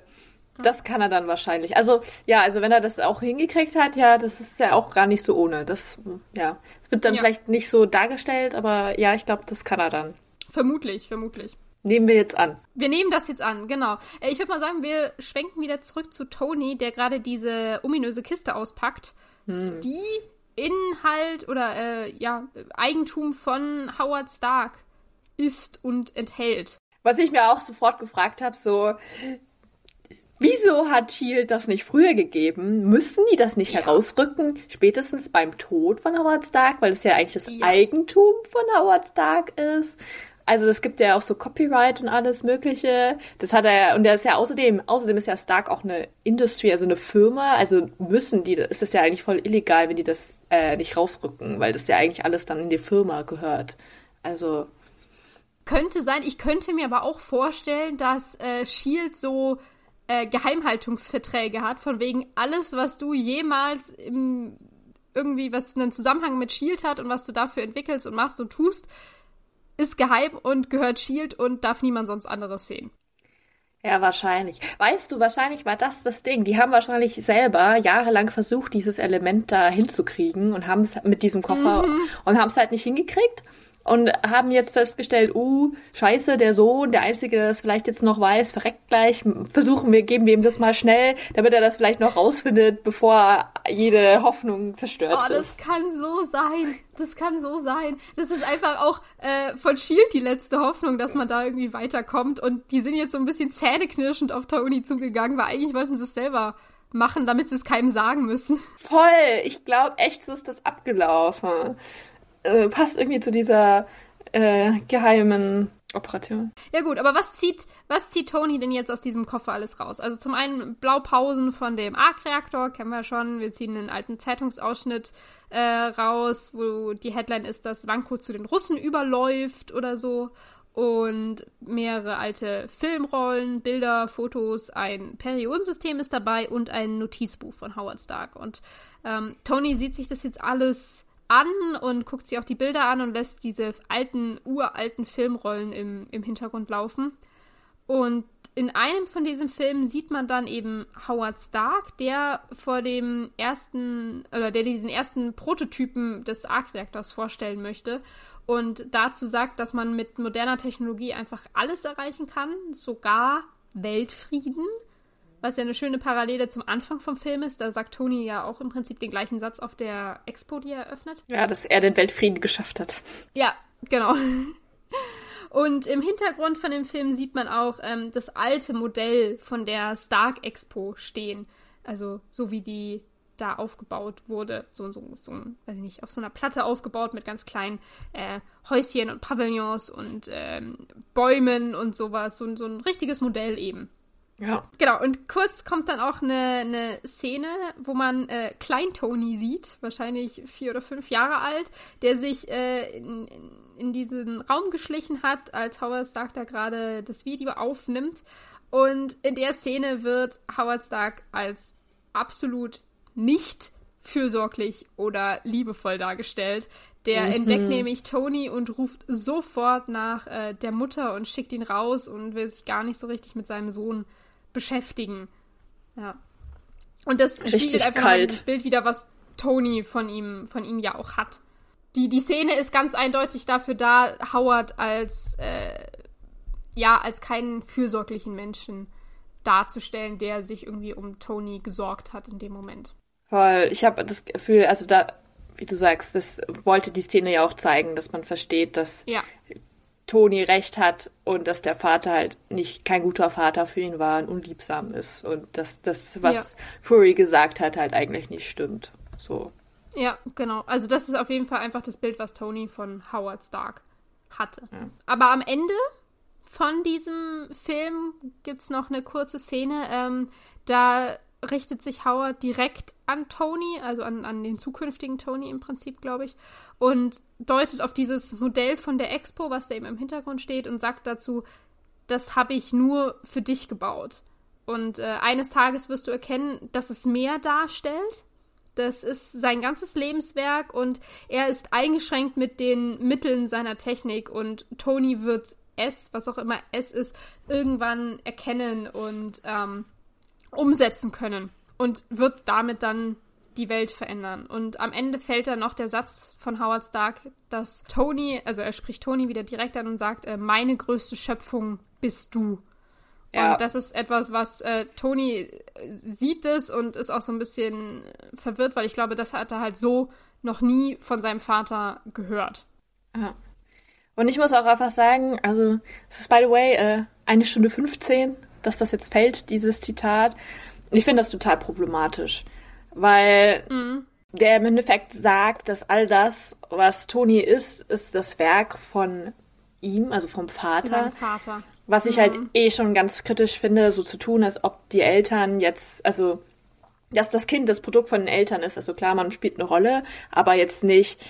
Das kann er dann wahrscheinlich. Also, ja, also wenn er das auch hingekriegt hat, ja, das ist ja auch gar nicht so ohne. Das, ja. Es wird dann ja. vielleicht nicht so dargestellt, aber ja, ich glaube, das kann er dann. Vermutlich, vermutlich. Nehmen wir jetzt an. Wir nehmen das jetzt an, genau. Äh, ich würde mal sagen, wir schwenken wieder zurück zu Tony, der gerade diese ominöse Kiste auspackt, hm. die Inhalt oder äh, ja, Eigentum von Howard Stark ist und enthält. Was ich mir auch sofort gefragt habe, so, wieso hat Shield das nicht früher gegeben? Müssen die das nicht ja. herausrücken, spätestens beim Tod von Howard Stark, weil es ja eigentlich das ja. Eigentum von Howard Stark ist? Also es gibt ja auch so Copyright und alles Mögliche. Das hat er und der ist ja außerdem, außerdem ist ja Stark auch eine Industrie, also eine Firma. Also müssen die, ist das ja eigentlich voll illegal, wenn die das äh, nicht rausrücken, weil das ja eigentlich alles dann in die Firma gehört. Also könnte sein. Ich könnte mir aber auch vorstellen, dass äh, Shield so äh, Geheimhaltungsverträge hat, von wegen alles, was du jemals im irgendwie was einen Zusammenhang mit Shield hat und was du dafür entwickelst und machst und tust, ist geheim und gehört Shield und darf niemand sonst anderes sehen. Ja, wahrscheinlich. Weißt du, wahrscheinlich war das das Ding. Die haben wahrscheinlich selber jahrelang versucht, dieses Element da hinzukriegen und haben es mit diesem Koffer mhm. und haben es halt nicht hingekriegt und haben jetzt festgestellt, uh, scheiße, der Sohn, der Einzige, der das vielleicht jetzt noch weiß, verreckt gleich. Versuchen wir, geben wir ihm das mal schnell, damit er das vielleicht noch rausfindet, bevor jede Hoffnung zerstört oh, ist. Das kann so sein. Das kann so sein. Das ist einfach auch äh, von Shield die letzte Hoffnung, dass man da irgendwie weiterkommt. Und die sind jetzt so ein bisschen zähneknirschend auf Tauni zugegangen, weil eigentlich wollten sie es selber machen, damit sie es keinem sagen müssen. Voll. Ich glaube echt, so ist das abgelaufen äh, passt irgendwie zu dieser äh, geheimen Operation. Ja gut, aber was zieht, was zieht Tony denn jetzt aus diesem Koffer alles raus? Also zum einen Blaupausen von dem Arc-Reaktor, kennen wir schon. Wir ziehen einen alten Zeitungsausschnitt äh, raus, wo die Headline ist, dass Vanko zu den Russen überläuft oder so. Und mehrere alte Filmrollen, Bilder, Fotos, ein Periodensystem ist dabei und ein Notizbuch von Howard Stark. Und ähm, Tony sieht sich das jetzt alles an und guckt sich auch die Bilder an und lässt diese alten, uralten Filmrollen im, im Hintergrund laufen. Und in einem von diesen Filmen sieht man dann eben Howard Stark, der vor dem ersten, oder der diesen ersten Prototypen des Arc-Reaktors vorstellen möchte und dazu sagt, dass man mit moderner Technologie einfach alles erreichen kann, sogar Weltfrieden was ja eine schöne Parallele zum Anfang vom Film ist. Da sagt Tony ja auch im Prinzip den gleichen Satz auf der Expo, die er eröffnet. Ja, dass er den Weltfrieden geschafft hat. Ja, genau. Und im Hintergrund von dem Film sieht man auch ähm, das alte Modell von der Stark Expo stehen. Also so wie die da aufgebaut wurde. So, so, so weiß ich nicht, auf so einer Platte aufgebaut mit ganz kleinen äh, Häuschen und Pavillons und ähm, Bäumen und sowas. So, so ein richtiges Modell eben. Ja. Genau, und kurz kommt dann auch eine, eine Szene, wo man äh, Klein-Tony sieht, wahrscheinlich vier oder fünf Jahre alt, der sich äh, in, in diesen Raum geschlichen hat, als Howard Stark da gerade das Video aufnimmt. Und in der Szene wird Howard Stark als absolut nicht fürsorglich oder liebevoll dargestellt. Der mhm. entdeckt nämlich Tony und ruft sofort nach äh, der Mutter und schickt ihn raus und will sich gar nicht so richtig mit seinem Sohn beschäftigen. Ja. Und das Richtig spiegelt einfach kalt. das Bild wieder, was Tony von ihm, von ihm ja auch hat. Die, die Szene ist ganz eindeutig dafür da, Howard als, äh, ja, als keinen fürsorglichen Menschen darzustellen, der sich irgendwie um Tony gesorgt hat in dem Moment. Voll. Ich habe das Gefühl, also da, wie du sagst, das wollte die Szene ja auch zeigen, dass man versteht, dass ja. Toni recht hat und dass der Vater halt nicht kein guter Vater für ihn war und unliebsam ist und dass das, was ja. Fury gesagt hat, halt eigentlich nicht stimmt. So. Ja, genau. Also das ist auf jeden Fall einfach das Bild, was Tony von Howard Stark hatte. Ja. Aber am Ende von diesem Film gibt es noch eine kurze Szene. Ähm, da richtet sich Howard direkt an Tony, also an, an den zukünftigen Tony im Prinzip, glaube ich, und deutet auf dieses Modell von der Expo, was da eben im Hintergrund steht, und sagt dazu, das habe ich nur für dich gebaut. Und äh, eines Tages wirst du erkennen, dass es mehr darstellt. Das ist sein ganzes Lebenswerk und er ist eingeschränkt mit den Mitteln seiner Technik und Tony wird es, was auch immer es ist, irgendwann erkennen und ähm, umsetzen können und wird damit dann die Welt verändern. Und am Ende fällt dann noch der Satz von Howard Stark, dass Tony, also er spricht Tony wieder direkt an und sagt, äh, meine größte Schöpfung bist du. Ja. Und das ist etwas, was äh, Tony sieht es und ist auch so ein bisschen verwirrt, weil ich glaube, das hat er halt so noch nie von seinem Vater gehört. Ja. Und ich muss auch einfach sagen, also es ist by the way äh, eine Stunde 15, dass das jetzt fällt, dieses Zitat. Und ich finde das total problematisch weil mhm. der im Endeffekt sagt, dass all das, was Toni ist, ist das Werk von ihm, also vom Vater. Vater. Was ich halt mhm. halt eh schon ganz kritisch finde, so zu tun, als ob die Eltern jetzt, also dass das Kind das Produkt von den Eltern ist. Also klar, man spielt eine Rolle, aber jetzt nicht,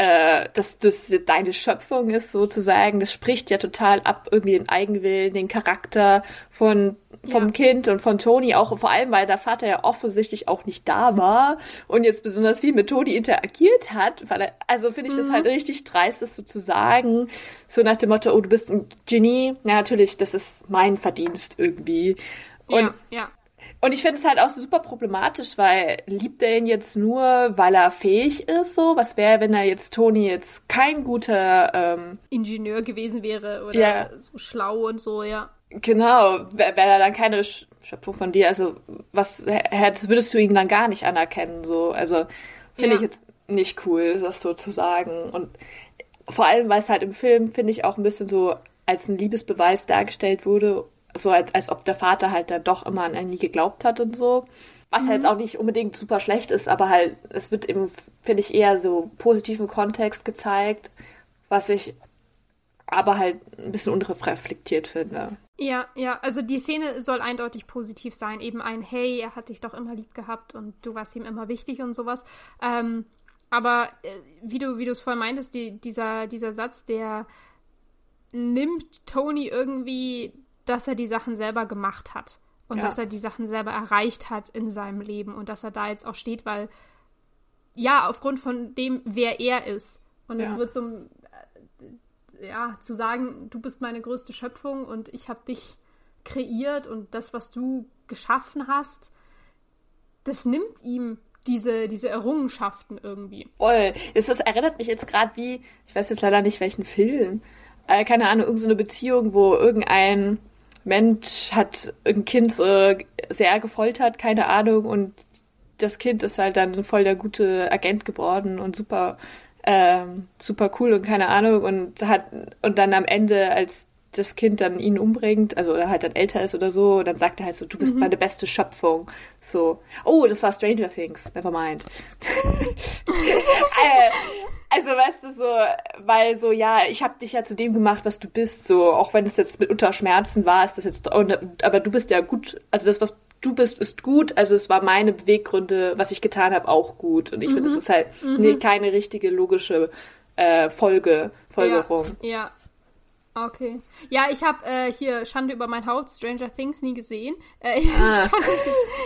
äh, dass das deine Schöpfung ist sozusagen. Das spricht ja total ab irgendwie den Eigenwillen, den Charakter von vom ja. Kind und von Toni auch, vor allem, weil der Vater ja offensichtlich auch nicht da war und jetzt besonders viel mit Toni interagiert hat, weil er, also finde ich mhm. das halt richtig dreist, das so zu sagen, so nach dem Motto, oh, du bist ein Genie, ja, natürlich, das ist mein Verdienst irgendwie. Und, ja, ja. Und ich finde es halt auch super problematisch, weil liebt er ihn jetzt nur, weil er fähig ist, so? Was wäre, wenn er jetzt Toni jetzt kein guter ähm, Ingenieur gewesen wäre oder ja. so schlau und so, ja. Genau, wäre wär dann keine Schöpfung von dir. Also, was hättest, würdest du ihn dann gar nicht anerkennen, so? Also, finde ja. ich jetzt nicht cool, das so zu sagen. Und vor allem, weil es halt im Film, finde ich, auch ein bisschen so als ein Liebesbeweis dargestellt wurde, so als, als ob der Vater halt dann doch immer an ihn nie geglaubt hat und so. Was mhm. halt auch nicht unbedingt super schlecht ist, aber halt, es wird eben, finde ich, eher so positiven Kontext gezeigt, was ich aber halt ein bisschen unreflektiert finde. Ja, ja, also die Szene soll eindeutig positiv sein. Eben ein Hey, er hat dich doch immer lieb gehabt und du warst ihm immer wichtig und sowas. Ähm, aber äh, wie du, wie du es vorhin meintest, die, dieser, dieser Satz, der nimmt Tony irgendwie, dass er die Sachen selber gemacht hat und ja. dass er die Sachen selber erreicht hat in seinem Leben und dass er da jetzt auch steht, weil ja, aufgrund von dem, wer er ist. Und ja. es wird so ja, zu sagen, du bist meine größte Schöpfung und ich habe dich kreiert und das, was du geschaffen hast, das nimmt ihm diese, diese Errungenschaften irgendwie. Voll. Es das erinnert mich jetzt gerade wie, ich weiß jetzt leider nicht welchen Film, äh, keine Ahnung, irgendeine so Beziehung, wo irgendein Mensch hat ein Kind äh, sehr gefoltert, keine Ahnung, und das Kind ist halt dann voll der gute Agent geworden und super ähm, super cool und keine Ahnung und hat und dann am Ende, als das Kind dann ihn umbringt, also oder halt dann älter ist oder so, dann sagt er halt so, du bist mhm. meine beste Schöpfung. So, oh, das war Stranger Things, never mind. Äh, also weißt du so, weil so, ja, ich habe dich ja zu dem gemacht, was du bist, so, auch wenn es jetzt mit Unterschmerzen war, ist das jetzt, aber du bist ja gut, also das, was du bist, ist gut. Also es war meine Beweggründe, was ich getan habe, auch gut. Und ich mhm. finde, das ist halt mhm. nee, keine richtige logische äh, Folge, Folgerung. Ja, ja. Okay. Ja, ich habe äh, hier Schande über mein Haupt, Stranger Things, nie gesehen. Äh, ich ah. kann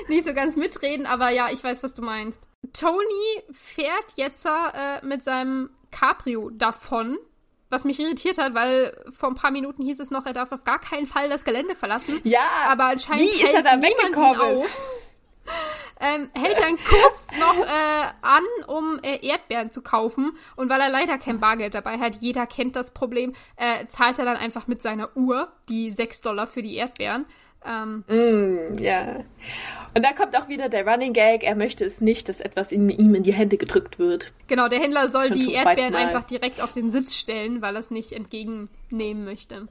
nicht so ganz mitreden, aber ja, ich weiß, was du meinst. Tony fährt jetzt äh, mit seinem Cabrio davon was mich irritiert hat, weil vor ein paar Minuten hieß es noch, er darf auf gar keinen Fall das Gelände verlassen. Ja, aber anscheinend wie ist er da weggekommen? Auf. Ähm, hält dann kurz noch äh, an, um äh, Erdbeeren zu kaufen. Und weil er leider kein Bargeld dabei hat, jeder kennt das Problem, äh, zahlt er dann einfach mit seiner Uhr die 6 Dollar für die Erdbeeren. Ähm, mm, ja. Und da kommt auch wieder der Running Gag, er möchte es nicht, dass etwas in ihm in die Hände gedrückt wird. Genau, der Händler soll Schon die Erdbeeren einfach direkt auf den Sitz stellen, weil er es nicht entgegennehmen möchte.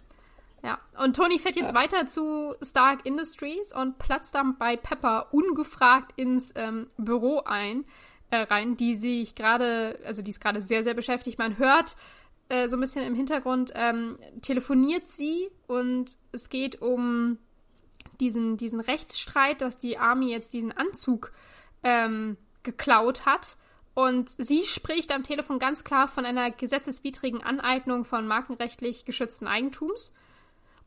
Ja, und Tony fährt jetzt ja. weiter zu Stark Industries und platzt dann bei Pepper ungefragt ins ähm, Büro ein, äh, rein, die sich gerade, also die ist gerade sehr, sehr beschäftigt. Man hört äh, so ein bisschen im Hintergrund, ähm, telefoniert sie und es geht um diesen, diesen Rechtsstreit, dass die Army jetzt diesen Anzug ähm, geklaut hat. Und sie spricht am Telefon ganz klar von einer gesetzeswidrigen Aneignung von markenrechtlich geschützten Eigentums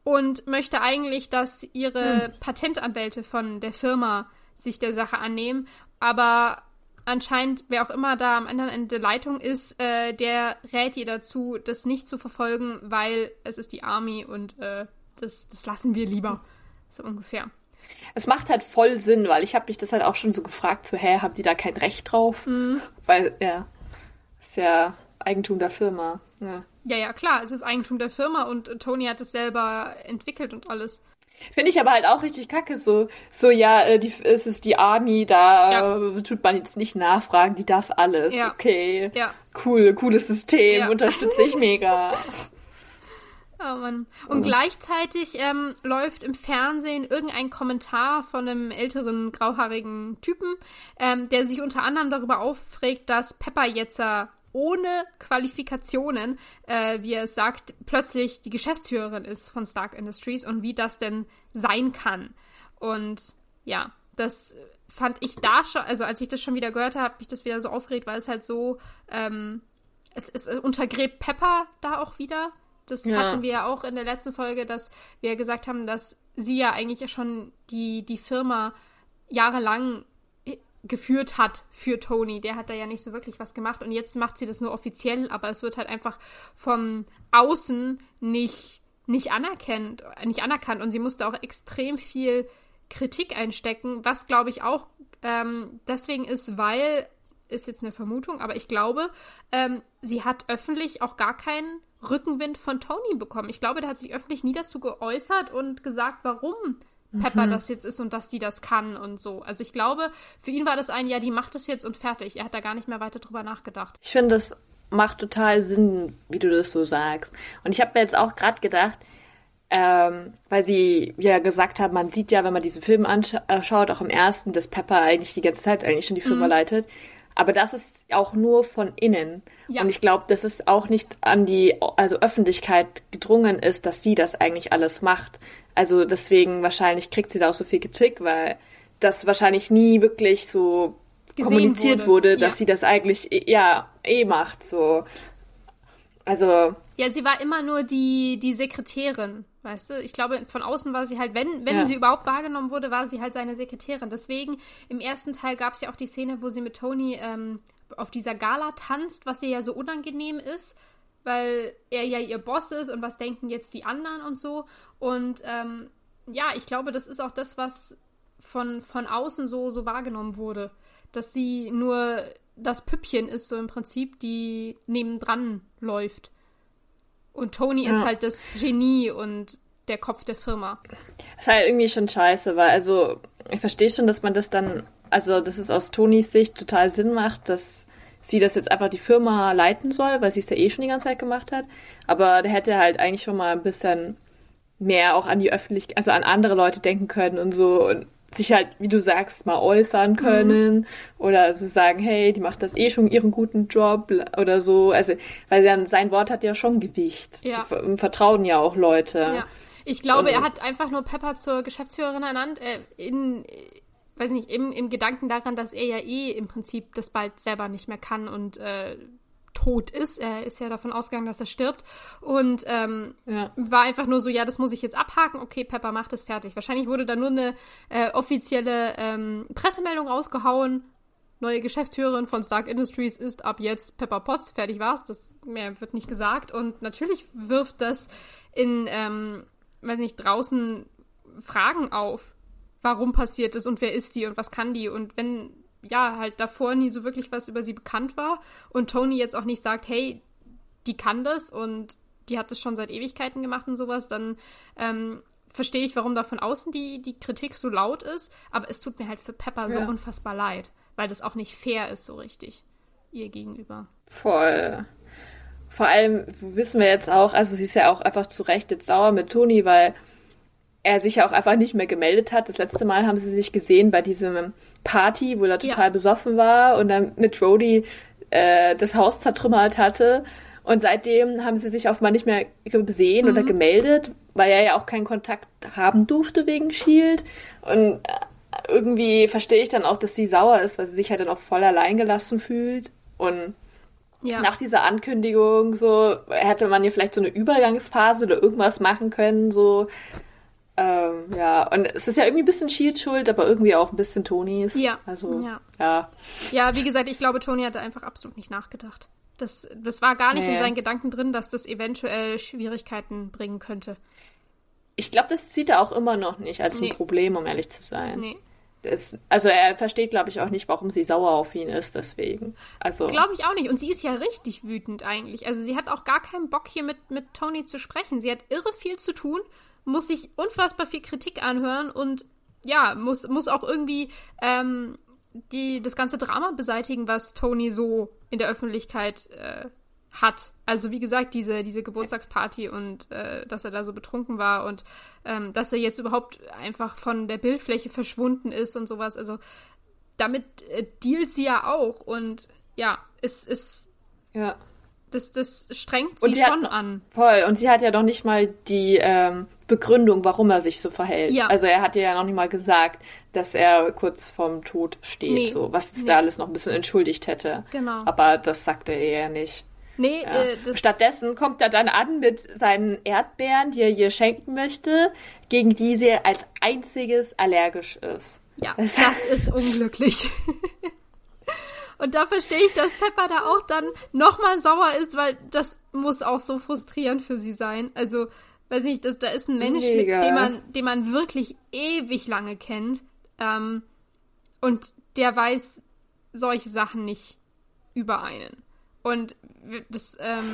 und möchte eigentlich, dass ihre hm. Patentanwälte von der Firma sich der Sache annehmen. Aber anscheinend, wer auch immer da am anderen Ende der Leitung ist, äh, der rät ihr dazu, das nicht zu verfolgen, weil es ist die Army und äh, das, das lassen wir lieber. So ungefähr. es macht halt voll Sinn, weil ich habe mich das halt auch schon so gefragt, so, hä, haben die da kein Recht drauf? Mhm. Weil, ja, ist ja Eigentum der Firma. Ja. Ja, ja, klar, es ist Eigentum der Firma und äh, Tony hat es selber entwickelt und alles. Finde ich aber halt auch richtig kacke, so, so ja, äh, die, es ist die Army, da Ja. äh, tut man jetzt nicht nachfragen, die darf alles. Ja. Okay, Ja. cool, cooles System, unterstütze ich mega. Oh Mann. Und gleichzeitig ähm, läuft im Fernsehen irgendein Kommentar von einem älteren grauhaarigen Typen, ähm, der sich unter anderem darüber aufregt, dass Pepper jetzt ohne Qualifikationen, äh, wie er es sagt, plötzlich die Geschäftsführerin ist von Stark Industries und wie das denn sein kann. Und ja, das fand ich da schon, also als ich das schon wieder gehört habe, habe ich das wieder so aufgeregt, weil es halt so, ähm, es, es untergräbt Pepper da auch wieder. Das Ja. hatten wir ja auch in der letzten Folge, dass wir gesagt haben, dass sie ja eigentlich schon die, die Firma jahrelang geführt hat für Tony. Der hat da ja nicht so wirklich was gemacht und jetzt macht sie das nur offiziell, aber es wird halt einfach von außen nicht, nicht anerkannt, nicht anerkannt und sie musste auch extrem viel Kritik einstecken, was glaube ich auch ähm, deswegen ist, weil ist jetzt eine Vermutung, aber ich glaube, ähm, sie hat öffentlich auch gar keinen Rückenwind von Tony bekommen. Ich glaube, der hat sich öffentlich nie dazu geäußert und gesagt, warum Pepper das jetzt ist und dass sie das kann und so. Also ich glaube, für ihn war das ein, ja, die macht das jetzt und fertig. Er hat da gar nicht mehr weiter drüber nachgedacht. Ich finde, das macht total Sinn, wie du das so sagst. Und ich habe mir jetzt auch gerade gedacht, ähm, weil sie ja gesagt haben, man sieht ja, wenn man diesen Film anschaut, auch im ersten, dass Pepper eigentlich die ganze Zeit eigentlich schon die Firma leitet. Aber das ist auch nur von innen. Ja. Und ich glaube, dass es auch nicht an die also Öffentlichkeit gedrungen ist, dass sie das eigentlich alles macht. Also deswegen wahrscheinlich kriegt sie da auch so viel Kritik, weil das wahrscheinlich nie wirklich so Gesehen kommuniziert wurde. wurde, dass Ja. sie das eigentlich eh- ja eh macht. So. Also Ja, sie war immer nur die, die Sekretärin, weißt du? Ich glaube, von außen war sie halt, wenn, wenn Ja. sie überhaupt wahrgenommen wurde, war sie halt seine Sekretärin. Deswegen, im ersten Teil gab es ja auch die Szene, wo sie mit Tony ähm, auf dieser Gala tanzt, was ihr ja so unangenehm ist, weil er ja ihr Boss ist und was denken jetzt die anderen und so. Und ähm, ja, ich glaube, das ist auch das, was von, von außen so, so wahrgenommen wurde. Dass sie nur das Püppchen ist, so im Prinzip, die nebendran läuft. Und Tony ist Ja. halt das Genie und der Kopf der Firma. ist halt irgendwie schon scheiße, weil also ich verstehe schon, dass man das dann, also dass es aus Tonys Sicht total Sinn macht, dass sie das jetzt einfach die Firma leiten soll, weil sie es ja eh schon die ganze Zeit gemacht hat. Aber der hätte halt eigentlich schon mal ein bisschen mehr auch an die Öffentlichkeit, also an andere Leute denken können und so und sich halt, wie du sagst, mal äußern können oder so sagen, hey, die macht das eh schon ihren guten Job oder so. Also, weil dann sein Wort hat ja schon Gewicht. Ja. Die ver- vertrauen ja auch Leute. Ja. Ich glaube, Und- er hat einfach nur Pepper zur Geschäftsführerin ernannt, äh, in, äh, weiß nicht, im, im Gedanken daran, dass er ja eh im Prinzip das bald selber nicht mehr kann und äh, tot ist. Er ist ja davon ausgegangen, dass er stirbt. Und ähm, Ja. war einfach nur so, ja, das muss ich jetzt abhaken. Okay, Pepper macht es fertig. Wahrscheinlich wurde da nur eine äh, offizielle ähm, Pressemeldung rausgehauen. Neue Geschäftsführerin von Stark Industries ist ab jetzt Pepper Potts. Fertig war's. Das mehr wird nicht gesagt. Und natürlich wirft das in, ähm, weiß nicht, draußen Fragen auf. Warum passiert es und wer ist die und was kann die? Und wenn ja halt davor nie so wirklich was über sie bekannt war und Tony jetzt auch nicht sagt, hey, die kann das und die hat das schon seit Ewigkeiten gemacht und sowas, dann ähm, verstehe ich, warum da von außen die, die Kritik so laut ist. Aber es tut mir halt für Pepper so Ja. unfassbar leid, weil das auch nicht fair ist so richtig ihr gegenüber. Voll. Vor allem wissen wir jetzt auch, also sie ist ja auch einfach zu Recht jetzt sauer mit Toni, weil er sich ja auch einfach nicht mehr gemeldet hat. Das letzte Mal haben sie sich gesehen bei diesem Party, wo er total Ja. besoffen war und dann mit Rhodey äh, das Haus zertrümmert hatte. Und seitdem haben sie sich offenbar nicht mehr gesehen oder gemeldet, weil er ja auch keinen Kontakt haben durfte wegen Shield. Und äh, irgendwie verstehe ich dann auch, dass sie sauer ist, weil sie sich halt dann auch voll allein gelassen fühlt. Und Ja. nach dieser Ankündigung so hätte man ja vielleicht so eine Übergangsphase oder irgendwas machen können, so. Ähm, ja, und es ist ja irgendwie ein bisschen Shield schuld, aber irgendwie auch ein bisschen Tonys. Ja, Also, ja. ja. Ja, wie gesagt, ich glaube, Tony hatte einfach absolut nicht nachgedacht. Das, das war gar nicht in Nee. seinen Gedanken drin, dass das eventuell Schwierigkeiten bringen könnte. Ich glaube, das sieht er auch immer noch nicht als Nee. ein Problem, um ehrlich zu sein. Nee. Das, also er versteht, glaube ich, auch nicht, warum sie sauer auf ihn ist, deswegen. Also. Glaube ich auch nicht. Und sie ist ja richtig wütend eigentlich. Also sie hat auch gar keinen Bock hier mit, mit Tony zu sprechen. Sie hat irre viel zu tun, muss sich unfassbar viel Kritik anhören und ja, muss, muss auch irgendwie ähm, die, das ganze Drama beseitigen, was Tony so in der Öffentlichkeit äh, hat. Also wie gesagt, diese, diese Geburtstagsparty und äh, dass er da so betrunken war und ähm, dass er jetzt überhaupt einfach von der Bildfläche verschwunden ist und sowas. Also damit äh, dealt sie ja auch und ja, es ist ja. Das, das strengt Und sie die hat- schon an. Voll. Und sie hat ja noch nicht mal die ähm, Begründung, warum er sich so verhält. Ja. Also er hat ihr ja noch nicht mal gesagt, dass er kurz vorm Tod steht, Nee. so was Nee. da alles noch ein bisschen entschuldigt hätte. Genau. Aber das sagte er ja nicht. Nee, Ja. äh, das Stattdessen kommt er dann an mit seinen Erdbeeren, die er ihr schenken möchte, gegen die sie als einziges allergisch ist. Ja, Das- das ist unglücklich. Und da verstehe ich, dass Pepper da auch dann nochmal sauer ist, weil das muss auch so frustrierend für sie sein. Also, weiß nicht, das, da ist ein Mensch, mit dem man, den man wirklich ewig lange kennt. Ähm, und der weiß solche Sachen nicht über einen. Und das ähm,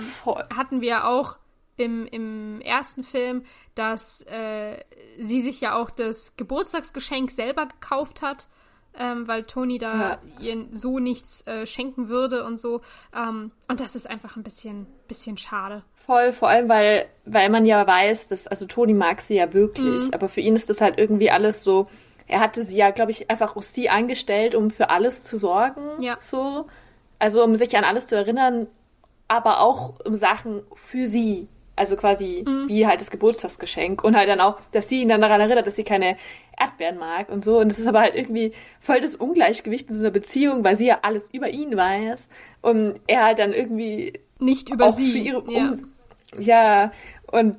hatten wir auch im, im ersten Film, dass äh, sie sich ja auch das Geburtstagsgeschenk selber gekauft hat, ähm, weil Toni da ihr so nichts äh, schenken würde und so. Ähm, und das ist einfach ein bisschen, bisschen schade. Voll, vor allem, weil, weil man ja weiß, dass, also Toni mag sie ja wirklich, Mhm. aber für ihn ist das halt irgendwie alles so, er hatte sie ja, glaube ich, einfach auf sie eingestellt, um für alles zu sorgen, Ja. so. Also um sich an alles zu erinnern, aber auch um Sachen für sie. Also quasi Mhm. wie halt das Geburtstagsgeschenk und halt dann auch, dass sie ihn dann daran erinnert, dass sie keine Erdbeeren mag und so. Und das ist aber halt irgendwie voll das Ungleichgewicht in so einer Beziehung, weil sie ja alles über ihn weiß und er halt dann irgendwie Nicht über sie. ja. um ja und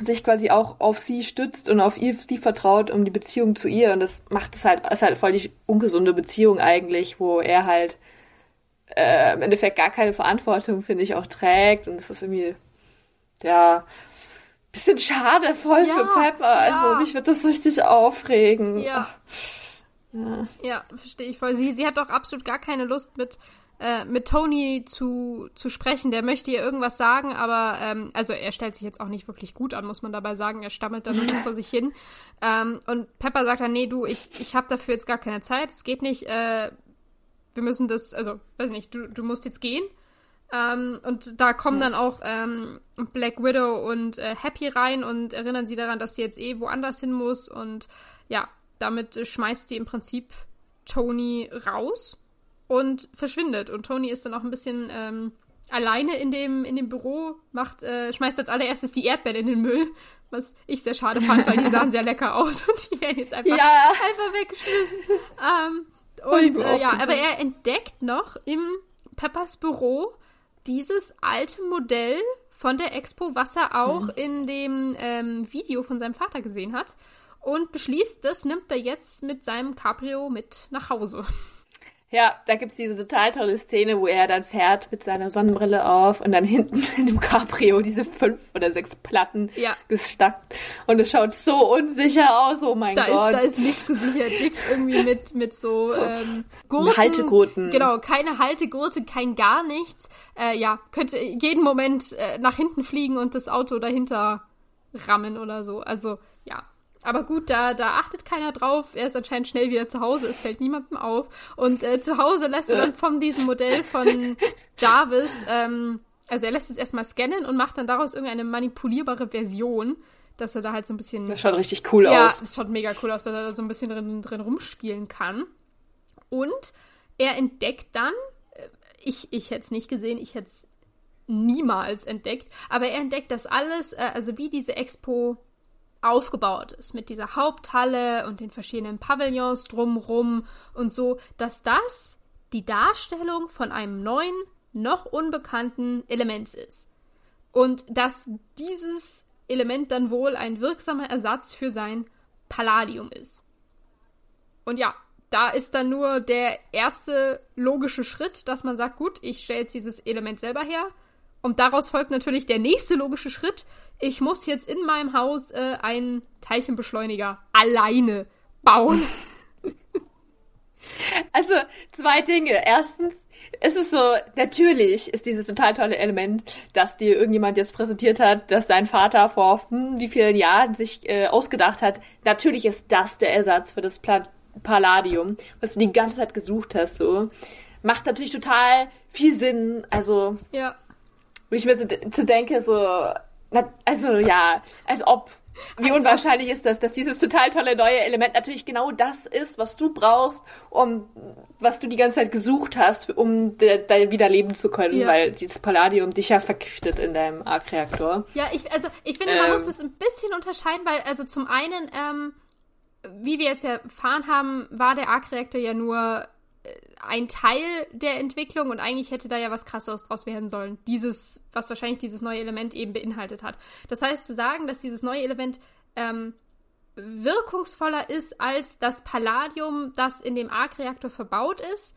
sich quasi auch auf sie stützt und auf ihr, sie vertraut um die Beziehung zu ihr und das macht es halt ist halt voll die ungesunde Beziehung eigentlich, wo er halt äh, im Endeffekt gar keine Verantwortung finde ich auch trägt und es ist irgendwie ja bisschen schade voll Ja, für Pepper, also ja. mich wird das richtig aufregen. Ja. Ja, verstehe ich voll. Sie, sie hat doch absolut gar keine Lust mit, äh, mit Tony zu, zu sprechen. Der möchte ihr irgendwas sagen, aber ähm, also er stellt sich jetzt auch nicht wirklich gut an, muss man dabei sagen. Er stammelt da nur vor sich hin. Ähm, und Pepper sagt dann, nee, du, ich, ich habe dafür jetzt gar keine Zeit. Es geht nicht. Äh, wir müssen das, also, weiß nicht, du, du musst jetzt gehen. Ähm, und da kommen dann auch ähm, Black Widow und äh, Happy rein und erinnern sie daran, dass sie jetzt eh woanders hin muss. Und ja, damit schmeißt sie im Prinzip Tony raus und verschwindet. Und Tony ist dann auch ein bisschen ähm, alleine in dem, in dem Büro, macht, äh, schmeißt als allererstes die Erdbeeren in den Müll, was ich sehr schade fand, weil die sahen sehr lecker aus und die werden jetzt einfach, Ja. einfach weggeschmissen. Ähm, und äh, ja, aber er entdeckt noch im Peppers Büro dieses alte Modell von der Expo, was er auch in dem ähm, Video von seinem Vater gesehen hat. Und beschließt, das nimmt er jetzt mit seinem Cabrio mit nach Hause. Ja, da gibt's diese total tolle Szene, wo er dann fährt mit seiner Sonnenbrille auf und dann hinten in dem Cabrio diese fünf oder sechs Platten Ja. gestackt. Und es schaut so unsicher aus, oh mein Da ist, Gott. da ist nichts gesichert, nichts irgendwie mit, mit so ähm, Gurten. Haltegurten. Genau, keine Haltegurte, kein gar nichts. Äh, ja, könnte jeden Moment äh, nach hinten fliegen und das Auto dahinter rammen oder so. Also, ja. Aber gut, da, da achtet keiner drauf. Er ist anscheinend schnell wieder zu Hause. Es fällt niemandem auf. Und äh, zu Hause lässt er dann von diesem Modell von Jarvis, ähm, also er lässt es erstmal scannen und macht dann daraus irgendeine manipulierbare Version, dass er da halt so ein bisschen das schaut richtig cool ja, aus. es schaut mega cool aus, dass er da so ein bisschen drin, drin rumspielen kann. Und er entdeckt dann, äh, ich, ich hätte es nicht gesehen, ich hätte es niemals entdeckt, aber er entdeckt das alles, äh, also wie diese Expo aufgebaut ist, mit dieser Haupthalle und den verschiedenen Pavillons drumrum und so, dass das die Darstellung von einem neuen, noch unbekannten Elements ist. Und dass dieses Element dann wohl ein wirksamer Ersatz für sein Palladium ist. Und ja, da ist dann nur der erste logische Schritt, dass man sagt, gut, ich stelle jetzt dieses Element selber her. Und daraus folgt natürlich der nächste logische Schritt. Ich muss jetzt in meinem Haus äh, einen Teilchenbeschleuniger alleine bauen. Also zwei Dinge. Erstens, es ist so, natürlich ist dieses total tolle Element, dass dir irgendjemand jetzt präsentiert hat, dass dein Vater vor hm, wie vielen Jahren sich äh, ausgedacht hat. Natürlich ist das der Ersatz für das Pla Palladium, was du die ganze Zeit gesucht hast, so. Macht natürlich total viel Sinn. Also, ja. wo ich mir so, so denke, so, na, also ja, als ob wie also, unwahrscheinlich ist das, dass dieses total tolle neue Element natürlich genau das ist, was du brauchst, um was du die ganze Zeit gesucht hast, um da wieder leben zu können, ja. weil dieses Palladium dich ja vergiftet in deinem Arc-Reaktor. Ja, ich, also ich finde, man ähm, muss das ein bisschen unterscheiden, weil also zum einen, ähm, wie wir jetzt erfahren haben, war der Arc-Reaktor ja nur ein Teil der Entwicklung und eigentlich hätte da ja was krasseres draus werden sollen. Dieses, was wahrscheinlich dieses neue Element eben beinhaltet hat. Das heißt, zu sagen, dass dieses neue Element ähm, wirkungsvoller ist als das Palladium, das in dem Arc-Reaktor verbaut ist,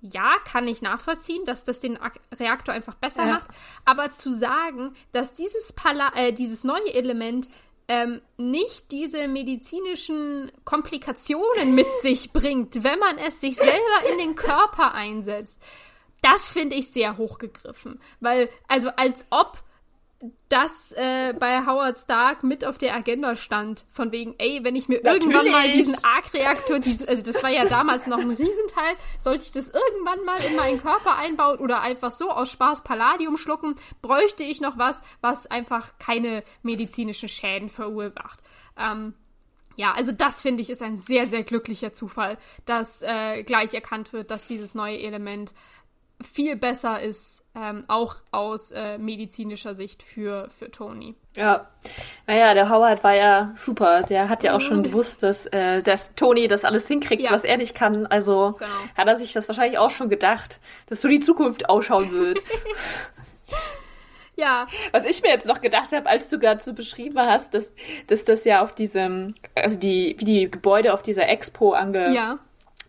ja, kann ich nachvollziehen, dass das den Reaktor einfach besser ja. macht. Aber zu sagen, dass dieses, Pala äh, dieses neue Element ähm, nicht diese medizinischen Komplikationen mit sich bringt, wenn man es sich selber in den Körper einsetzt. Das finde ich sehr hochgegriffen. Weil, also als ob das äh, bei Howard Stark mit auf der Agenda stand. Von wegen, ey, wenn ich mir Natürlich. irgendwann mal diesen Arc-Reaktor, also das war ja damals noch ein Riesenteil, sollte ich das irgendwann mal in meinen Körper einbauen oder einfach so aus Spaß Palladium schlucken, bräuchte ich noch was, was einfach keine medizinischen Schäden verursacht. Ähm, ja, also das finde ich ist ein sehr, sehr glücklicher Zufall, dass äh, gleich erkannt wird, dass dieses neue Element viel besser ist, ähm, auch aus äh, medizinischer Sicht für, für Tony. Ja, naja, der Howard war ja super. Der hat ja auch schon gewusst, dass, äh, dass Tony das alles hinkriegt, ja. was er nicht kann. Also genau. hat er sich das wahrscheinlich auch schon gedacht, dass so die Zukunft ausschauen wird. ja. Was ich mir jetzt noch gedacht habe, als du gerade so beschrieben hast, dass, dass das ja auf diesem, also die, wie die Gebäude auf dieser Expo ange... Ja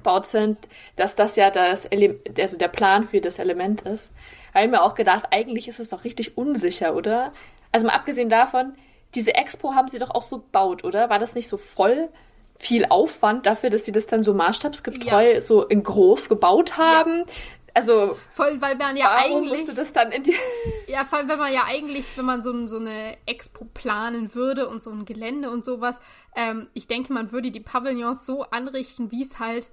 aufgebaut sind, dass das ja das Ele also der Plan für das Element ist. Habe ich mir auch gedacht, eigentlich ist es doch richtig unsicher, oder? Also mal abgesehen davon, diese Expo haben sie doch auch so gebaut, oder? War das nicht so voll viel Aufwand dafür, dass sie das dann so maßstabsgetreu ja. so in groß gebaut haben? Ja. Also voll, weil man ja eigentlich musste das dann in die ja, vor allem wenn man ja eigentlich, wenn man so, so eine Expo planen würde und so ein Gelände und sowas, ähm, ich denke, man würde die Pavillons so anrichten, wie es halt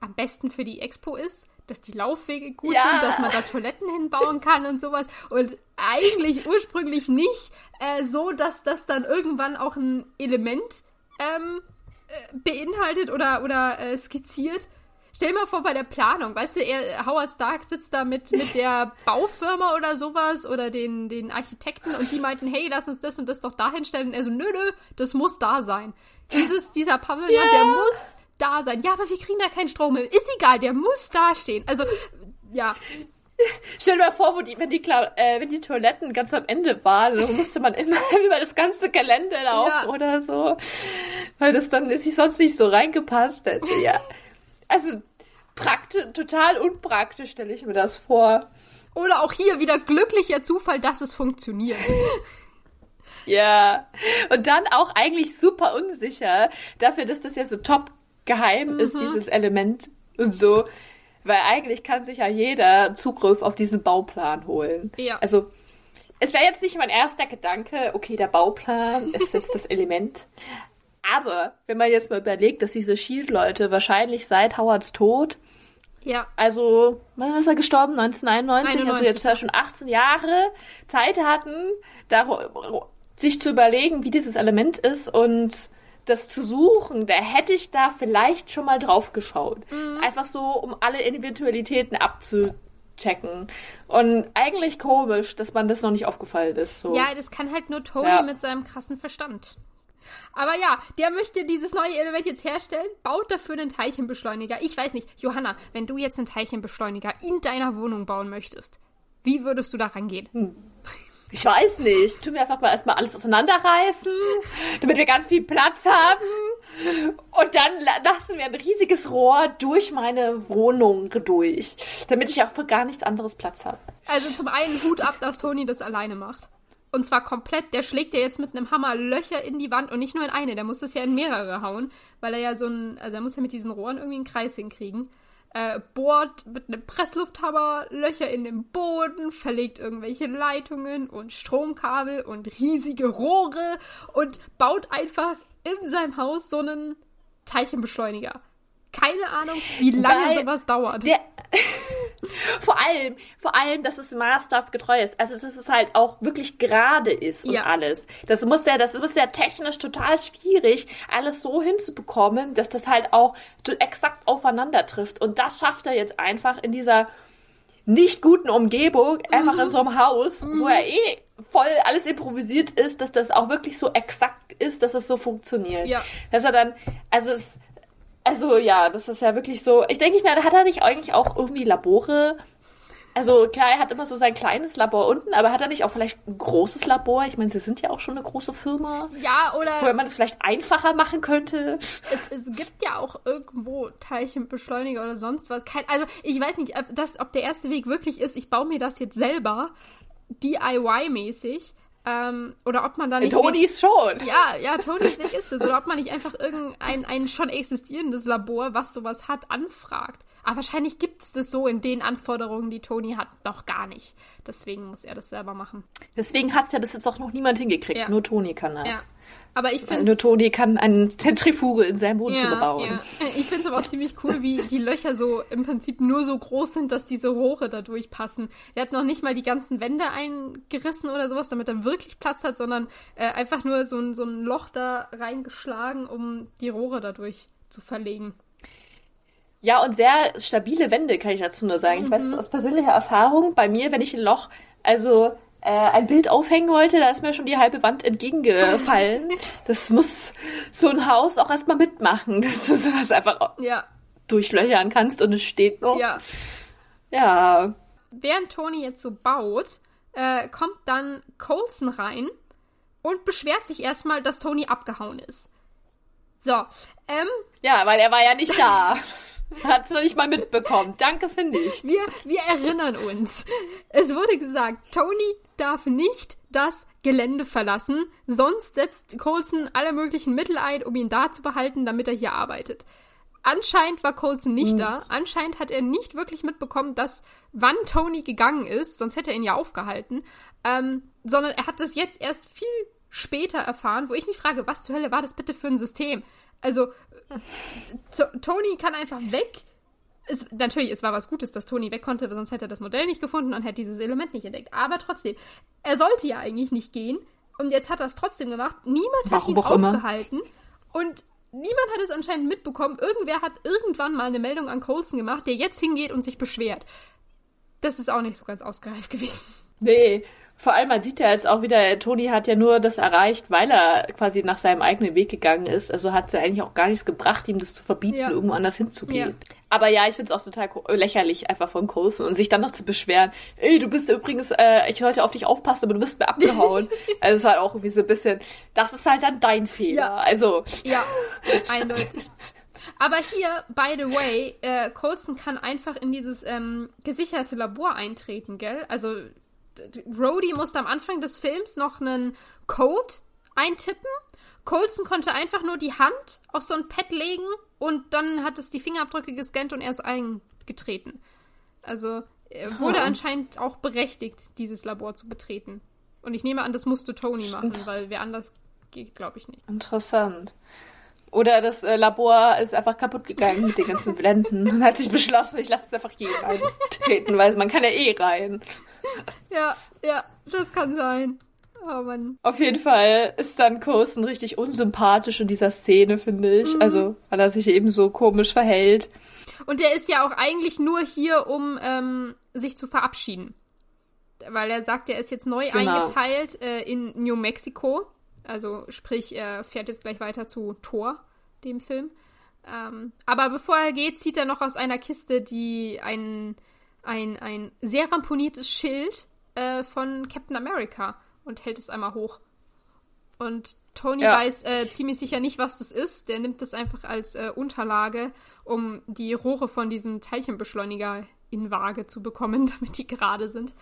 am besten für die Expo ist, dass die Laufwege gut ja. sind, dass man da Toiletten hinbauen kann und sowas. Und eigentlich ursprünglich nicht äh, so, dass das dann irgendwann auch ein Element ähm, äh, beinhaltet oder, oder äh, skizziert. Stell dir mal vor, bei der Planung, weißt du, er, Howard Stark sitzt da mit, mit der Baufirma oder sowas oder den, den Architekten und die meinten, hey, lass uns das und das doch da hinstellen. Und er so, nö, nö, das muss da sein. Dieses, dieser Pavillon, yeah. der muss da sein. Ja, aber wir kriegen da keinen Strom mehr. Ist egal, der muss da stehen. Also, ja. Stell dir mal vor, wo die, wenn, die, äh, wenn die Toiletten ganz am Ende waren, dann musste man immer über das ganze Gelände laufen ja. oder so. Weil das dann sich sonst nicht so reingepasst hätte. Ja. Also, praktisch, total unpraktisch stelle ich mir das vor. Oder auch hier wieder glücklicher Zufall, dass es funktioniert. Ja. Und dann auch eigentlich super unsicher dafür, dass das ja so top geheim mhm. ist, dieses Element und so. Weil eigentlich kann sich ja jeder Zugriff auf diesen Bauplan holen. Ja. Also, es wäre jetzt nicht mein erster Gedanke, okay, der Bauplan ist jetzt das Element. Aber wenn man jetzt mal überlegt, dass diese Shield-Leute wahrscheinlich seit Howards Tod, ja. also, wann ist er gestorben? 1991, 91. also jetzt ja schon 18 Jahre Zeit hatten, sich zu überlegen, wie dieses Element ist und das zu suchen, da hätte ich da vielleicht schon mal drauf geschaut. Mhm. Einfach so, um alle Eventualitäten abzuchecken. Und eigentlich komisch, dass man das noch nicht aufgefallen ist. So. Ja, das kann halt nur Tony ja. mit seinem krassen Verstand. Aber ja, der möchte dieses neue Element jetzt herstellen, baut dafür einen Teilchenbeschleuniger. Ich weiß nicht, Johanna, wenn du jetzt einen Teilchenbeschleuniger in deiner Wohnung bauen möchtest, wie würdest du da rangehen? Hm. Ich weiß nicht. Tun wir einfach mal erstmal alles auseinanderreißen, damit wir ganz viel Platz haben. Und dann lassen wir ein riesiges Rohr durch meine Wohnung durch, damit ich auch für gar nichts anderes Platz habe. Also zum einen Hut ab, dass Toni das alleine macht. Und zwar komplett. Der schlägt ja jetzt mit einem Hammer Löcher in die Wand und nicht nur in eine. Der muss das ja in mehrere hauen, weil er ja so ein. Also er muss ja mit diesen Rohren irgendwie einen Kreis hinkriegen. Äh, bohrt mit einem Presslufthammer Löcher in den Boden, verlegt irgendwelche Leitungen und Stromkabel und riesige Rohre und baut einfach in seinem Haus so einen Teilchenbeschleuniger. Keine Ahnung, wie lange Weil sowas dauert. Der, vor allem, vor allem, dass es maßstabgetreu ist. Also, dass es halt auch wirklich gerade ist und ja. alles. Das muss ja, das ist ja technisch total schwierig, alles so hinzubekommen, dass das halt auch exakt aufeinander trifft. Und das schafft er jetzt einfach in dieser nicht guten Umgebung, einfach mhm. in so einem Haus, mhm. wo er eh voll alles improvisiert ist, dass das auch wirklich so exakt ist, dass es so funktioniert. Ja. Dass er dann, also es, also ja, das ist ja wirklich so. Ich denke mir, hat er nicht eigentlich auch irgendwie Labore? Also klar, er hat immer so sein kleines Labor unten, aber hat er nicht auch vielleicht ein großes Labor? Ich meine, sie sind ja auch schon eine große Firma. Ja, oder. Wo man das vielleicht einfacher machen könnte. Es, es gibt ja auch irgendwo Teilchenbeschleuniger oder sonst was. Kein, also ich weiß nicht, ob, das, ob der erste Weg wirklich ist, ich baue mir das jetzt selber, DIY-mäßig. Ähm, oder ob man da nicht. Tonys schon. Ja, ja, Tonys Weg ist es. Oder ob man nicht einfach irgendein ein schon existierendes Labor, was sowas hat, anfragt. Aber wahrscheinlich gibt es das so in den Anforderungen, die Tony hat, noch gar nicht. Deswegen muss er das selber machen. Deswegen hat es ja bis jetzt auch noch niemand hingekriegt. Ja. Nur Tony kann das. Ja. Aber ich finde Nur Toni kann eine Zentrifuge in seinem Wohnzimmer ja, bauen. Ja. Ich finde es aber auch ziemlich cool, wie die Löcher so im Prinzip nur so groß sind, dass diese Rohre da durchpassen. Er hat noch nicht mal die ganzen Wände eingerissen oder sowas, damit er wirklich Platz hat, sondern äh, einfach nur so ein, so ein Loch da reingeschlagen, um die Rohre dadurch zu verlegen. Ja, und sehr stabile Wände, kann ich dazu nur sagen. Mhm. Ich weiß mhm. aus persönlicher Erfahrung, bei mir, wenn ich ein Loch, also äh, ein Bild aufhängen wollte, da ist mir schon die halbe Wand entgegengefallen. das muss so ein Haus auch erstmal mitmachen, dass du sowas einfach ja. durchlöchern kannst und es steht noch. Ja. Ja. Während Tony jetzt so baut, äh, kommt dann Colson rein und beschwert sich erstmal, dass Tony abgehauen ist. So, ähm. Ja, weil er war ja nicht da. Hat es noch nicht mal mitbekommen. Danke für nichts. Wir, wir erinnern uns. Es wurde gesagt, Tony darf nicht das Gelände verlassen, sonst setzt Colson alle möglichen Mittel ein, um ihn da zu behalten, damit er hier arbeitet. Anscheinend war Colson nicht hm. da. Anscheinend hat er nicht wirklich mitbekommen, dass wann Tony gegangen ist, sonst hätte er ihn ja aufgehalten. Ähm, sondern er hat das jetzt erst viel später erfahren, wo ich mich frage, was zur Hölle war das bitte für ein System? Also, Tony kann einfach weg. Es, natürlich, es war was Gutes, dass Tony weg konnte, sonst hätte er das Modell nicht gefunden und hätte dieses Element nicht entdeckt. Aber trotzdem, er sollte ja eigentlich nicht gehen. Und jetzt hat er es trotzdem gemacht. Niemand hat ihn aufgehalten. Und niemand hat es anscheinend mitbekommen. Irgendwer hat irgendwann mal eine Meldung an Colson gemacht, der jetzt hingeht und sich beschwert. Das ist auch nicht so ganz ausgereift gewesen. Nee, vor allem, man sieht ja jetzt auch wieder, Toni hat ja nur das erreicht, weil er quasi nach seinem eigenen Weg gegangen ist. Also hat es ja eigentlich auch gar nichts gebracht, ihm das zu verbieten, ja. irgendwo anders hinzugehen. Ja. Aber ja, ich finde es auch total lächerlich, einfach von Coulson und sich dann noch zu beschweren, ey, du bist übrigens, äh, ich wollte auf dich aufpassen, aber du bist mir abgehauen. also es ist halt auch irgendwie so ein bisschen, das ist halt dann dein Fehler. Ja. Also. Ja, eindeutig. Aber hier, by the way, äh, Coulson kann einfach in dieses ähm, gesicherte Labor eintreten, gell? Also Rhodey musste am Anfang des Films noch einen Code eintippen. Colson konnte einfach nur die Hand auf so ein Pad legen und dann hat es die Fingerabdrücke gescannt und er ist eingetreten. Also er wurde oh. anscheinend auch berechtigt, dieses Labor zu betreten. Und ich nehme an, das musste Tony machen, weil wer anders geht, glaube ich nicht. Interessant. Oder das äh, Labor ist einfach kaputt gegangen mit den ganzen Blenden und hat sich beschlossen, ich lasse es einfach hier eintreten, weil man kann ja eh rein. Ja, ja, das kann sein. Oh Mann. Auf jeden Fall ist dann Coulson richtig unsympathisch in dieser Szene, finde ich. Mhm. Also, weil er sich eben so komisch verhält. Und er ist ja auch eigentlich nur hier, um ähm, sich zu verabschieden. Weil er sagt, er ist jetzt neu genau. eingeteilt äh, in New Mexico. Also sprich, er fährt jetzt gleich weiter zu Thor, dem Film. Ähm, aber bevor er geht, zieht er noch aus einer Kiste die ein, ein, ein sehr ramponiertes Schild äh, von Captain America und hält es einmal hoch. Und Tony ja. weiß äh, ziemlich sicher nicht, was das ist. Der nimmt das einfach als äh, Unterlage, um die Rohre von diesem Teilchenbeschleuniger in Waage zu bekommen, damit die gerade sind.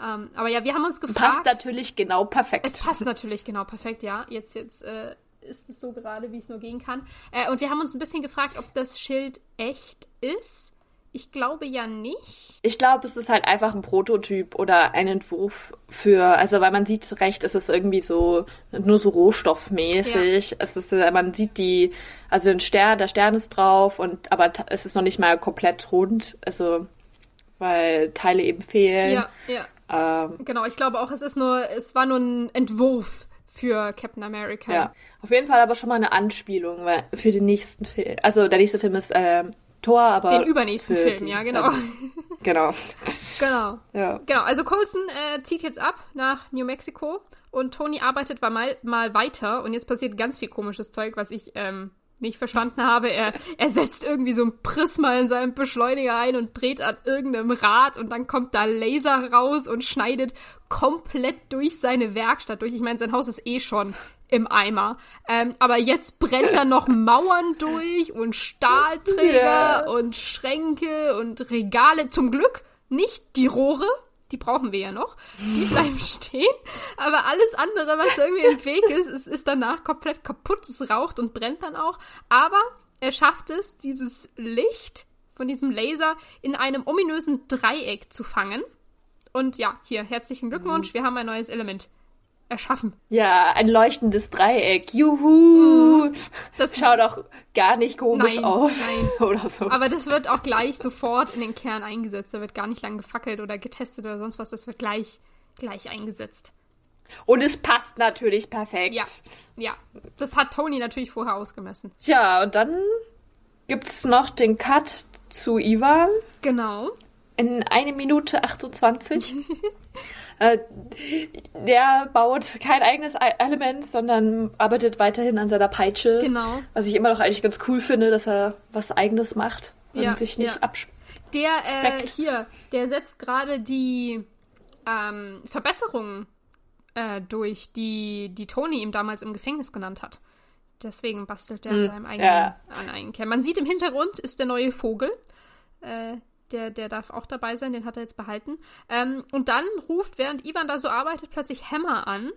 Ähm, aber ja, wir haben uns gefragt. Passt natürlich genau perfekt. Es passt natürlich genau perfekt, ja. Jetzt, jetzt äh, ist es so gerade, wie es nur gehen kann. Äh, und wir haben uns ein bisschen gefragt, ob das Schild echt ist. Ich glaube ja nicht. Ich glaube, es ist halt einfach ein Prototyp oder ein Entwurf für, also weil man sieht recht, es ist irgendwie so nur so rohstoffmäßig. Ja. Es ist, äh, man sieht die, also den Stern, der Stern ist drauf und aber es ist noch nicht mal komplett rund, also weil Teile eben fehlen. Ja, ja. Ähm, genau, ich glaube auch, es ist nur, es war nur ein Entwurf für Captain America. Ja, auf jeden Fall aber schon mal eine Anspielung für den nächsten Film. Also der nächste Film ist äh, Tor, aber. Den übernächsten Film, die, ja, genau. Ähm, genau. genau. Ja. Genau, also Coulson äh, zieht jetzt ab nach New Mexico und Tony arbeitet mal, mal weiter und jetzt passiert ganz viel komisches Zeug, was ich ähm, nicht verstanden habe. Er, er setzt irgendwie so ein Prisma in seinem Beschleuniger ein und dreht an irgendeinem Rad und dann kommt da Laser raus und schneidet komplett durch seine Werkstatt durch. Ich meine, sein Haus ist eh schon im Eimer. Ähm, aber jetzt brennt da noch Mauern durch und Stahlträger yeah. und Schränke und Regale. Zum Glück nicht die Rohre, die brauchen wir ja noch. Die bleiben stehen. Aber alles andere, was irgendwie im Weg ist, ist, ist danach komplett kaputt. Es raucht und brennt dann auch. Aber er schafft es, dieses Licht von diesem Laser in einem ominösen Dreieck zu fangen. Und ja, hier, herzlichen Glückwunsch, wir haben ein neues Element erschaffen. Ja, ein leuchtendes Dreieck. Juhu! Mhm. Das schaut auch gar nicht komisch nein, aus. Nein. oder so. Aber das wird auch gleich sofort in den Kern eingesetzt. Da wird gar nicht lang gefackelt oder getestet oder sonst was. Das wird gleich, gleich eingesetzt. Und es passt natürlich perfekt. Ja, ja. Das hat Tony natürlich vorher ausgemessen. Ja, und dann gibt's noch den Cut zu Ivan. Genau. In eine Minute 28. Äh, der baut kein eigenes Element, sondern arbeitet weiterhin an seiner Peitsche. Genau. Was ich immer noch eigentlich ganz cool finde, dass er was eigenes macht und ja, sich nicht ja. abspeckt. Der, äh, hier, der setzt gerade die ähm, Verbesserungen äh, durch, die, die Tony ihm damals im Gefängnis genannt hat. Deswegen bastelt er an hm, seinem eigenen, ja. an eigenen Kern. Man sieht im Hintergrund ist der neue Vogel. Äh, der, der darf auch dabei sein, den hat er jetzt behalten. Ähm, und dann ruft, während Ivan da so arbeitet, plötzlich Hammer an.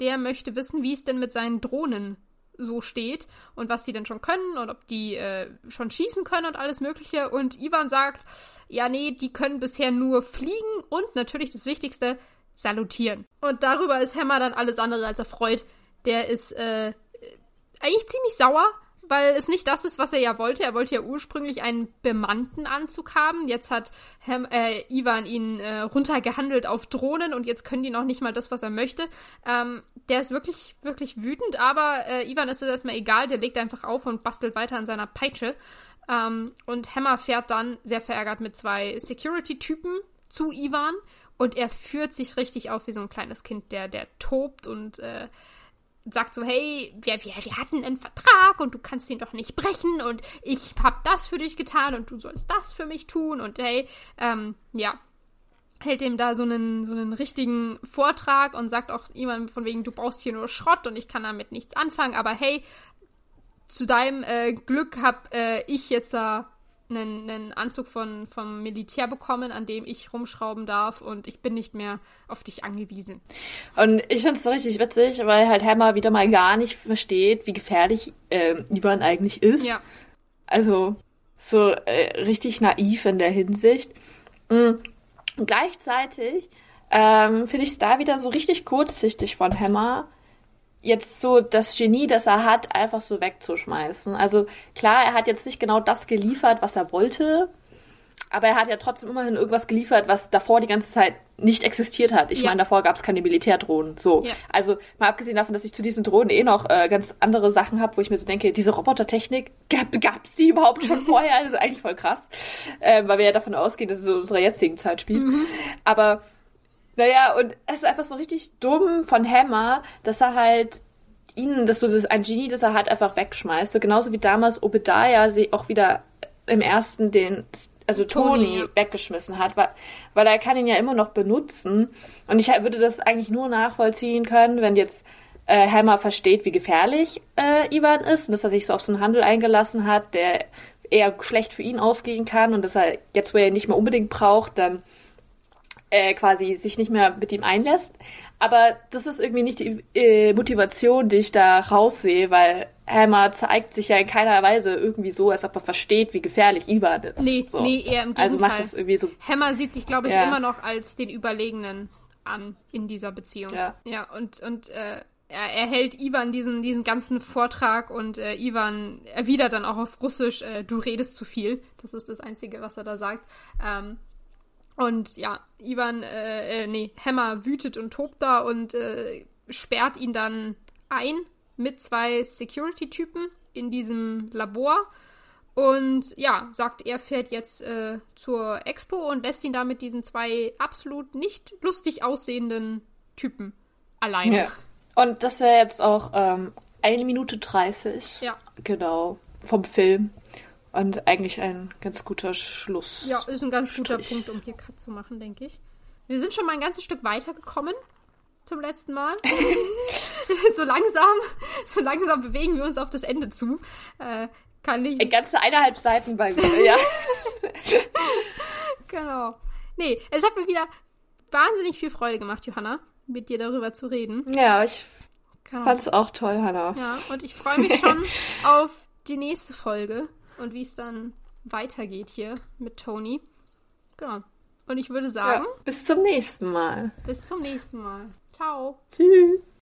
Der möchte wissen, wie es denn mit seinen Drohnen so steht und was sie denn schon können und ob die äh, schon schießen können und alles Mögliche. Und Ivan sagt, ja, nee, die können bisher nur fliegen und natürlich das Wichtigste, salutieren. Und darüber ist Hammer dann alles andere als erfreut. Der ist äh, eigentlich ziemlich sauer, weil es nicht das ist, was er ja wollte. Er wollte ja ursprünglich einen bemannten Anzug haben. Jetzt hat Ham, äh, Ivan ihn äh, runtergehandelt auf Drohnen und jetzt können die noch nicht mal das, was er möchte. Ähm, der ist wirklich, wirklich wütend, aber äh, Ivan ist das erstmal egal. Der legt einfach auf und bastelt weiter an seiner Peitsche. Ähm, und Hammer fährt dann sehr verärgert mit zwei Security-Typen zu Ivan und er führt sich richtig auf wie so ein kleines Kind, der, der tobt und äh, sagt so, hey, wir, wir, wir hatten einen Vertrag und du kannst den doch nicht brechen und ich hab das für dich getan und du sollst das für mich tun und hey, ähm, ja, hält ihm da so einen, so einen richtigen Vortrag und sagt auch jemandem von wegen, du brauchst hier nur Schrott und ich kann damit nichts anfangen, aber hey, zu deinem äh, Glück hab äh, ich jetzt äh, einen, einen Anzug von, vom Militär bekommen, an dem ich rumschrauben darf und ich bin nicht mehr auf dich angewiesen. Und ich finde es so richtig witzig, weil halt Hammer wieder mal gar nicht versteht, wie gefährlich äh, Ivan eigentlich ist. Ja. Also so äh, richtig naiv in der Hinsicht. Mhm. Gleichzeitig ähm, finde ich es da wieder so richtig kurzsichtig von Hammer, jetzt so das Genie, das er hat, einfach so wegzuschmeißen. Also klar, er hat jetzt nicht genau das geliefert, was er wollte, aber er hat ja trotzdem immerhin irgendwas geliefert, was davor die ganze Zeit nicht existiert hat. Ich ja. meine, davor gab es keine Militärdrohnen. So. Ja. Also mal abgesehen davon, dass ich zu diesen Drohnen eh noch äh, ganz andere Sachen habe, wo ich mir so denke, diese Robotertechnik, gab es die überhaupt schon vorher? Das ist eigentlich voll krass. Äh, weil wir ja davon ausgehen, dass es so unserer jetzigen Zeit spielt. Mhm. Aber naja, und es ist einfach so richtig dumm von Hammer, dass er halt ihn, dass so das ein Genie, das er hat, einfach wegschmeißt. So genauso wie damals Obadiah sie auch wieder im ersten den, also Tony, Tony weggeschmissen hat, weil, weil er kann ihn ja immer noch benutzen. Und ich würde das eigentlich nur nachvollziehen können, wenn jetzt äh, Hammer versteht, wie gefährlich äh, Ivan ist und dass er sich so auf so einen Handel eingelassen hat, der eher schlecht für ihn ausgehen kann und dass er jetzt, wo er ihn nicht mehr unbedingt braucht, dann äh, quasi sich nicht mehr mit ihm einlässt. Aber das ist irgendwie nicht die äh, Motivation, die ich da raussehe, weil Hammer zeigt sich ja in keiner Weise irgendwie so, als ob er versteht, wie gefährlich Ivan ist. Nee, so. nee, eher im Gegenteil. Also macht das irgendwie so. Hammer sieht sich, glaube ich, Ja. immer noch als den Überlegenen an in dieser Beziehung. Ja. Ja, und, und äh, er, er hält Ivan diesen, diesen ganzen Vortrag und äh, Ivan erwidert dann auch auf Russisch, äh, du redest zu viel. Das ist das Einzige, was er da sagt. Ähm, und ja, Ivan, äh, äh, nee, Hammer wütet und tobt da und äh, sperrt ihn dann ein mit zwei Security-Typen in diesem Labor. Und ja, sagt, er fährt jetzt äh, zur Expo und lässt ihn da mit diesen zwei absolut nicht lustig aussehenden Typen alleine. Ja. Und das wäre jetzt auch ähm, eine Minute 30. Ja. Genau. Vom Film. Und eigentlich ein ganz guter Schluss. Ja, ist ein ganz guter Strich. Punkt, um hier Cut zu machen, denke ich. Wir sind schon mal ein ganzes Stück weitergekommen zum letzten Mal. so langsam, so langsam bewegen wir uns auf das Ende zu. Äh, kann ich. Ganze eineinhalb Seiten bei mir, ja. Genau. Nee, es hat mir wieder wahnsinnig viel Freude gemacht, Johanna, mit dir darüber zu reden. ja, ich Genau. fand's auch toll, Hannah. Ja, und ich freue mich schon auf die nächste Folge und wie es dann weitergeht hier mit Tony. Genau. Und ich würde sagen, Ja, bis zum nächsten Mal. bis zum nächsten Mal. Ciao. Tschüss.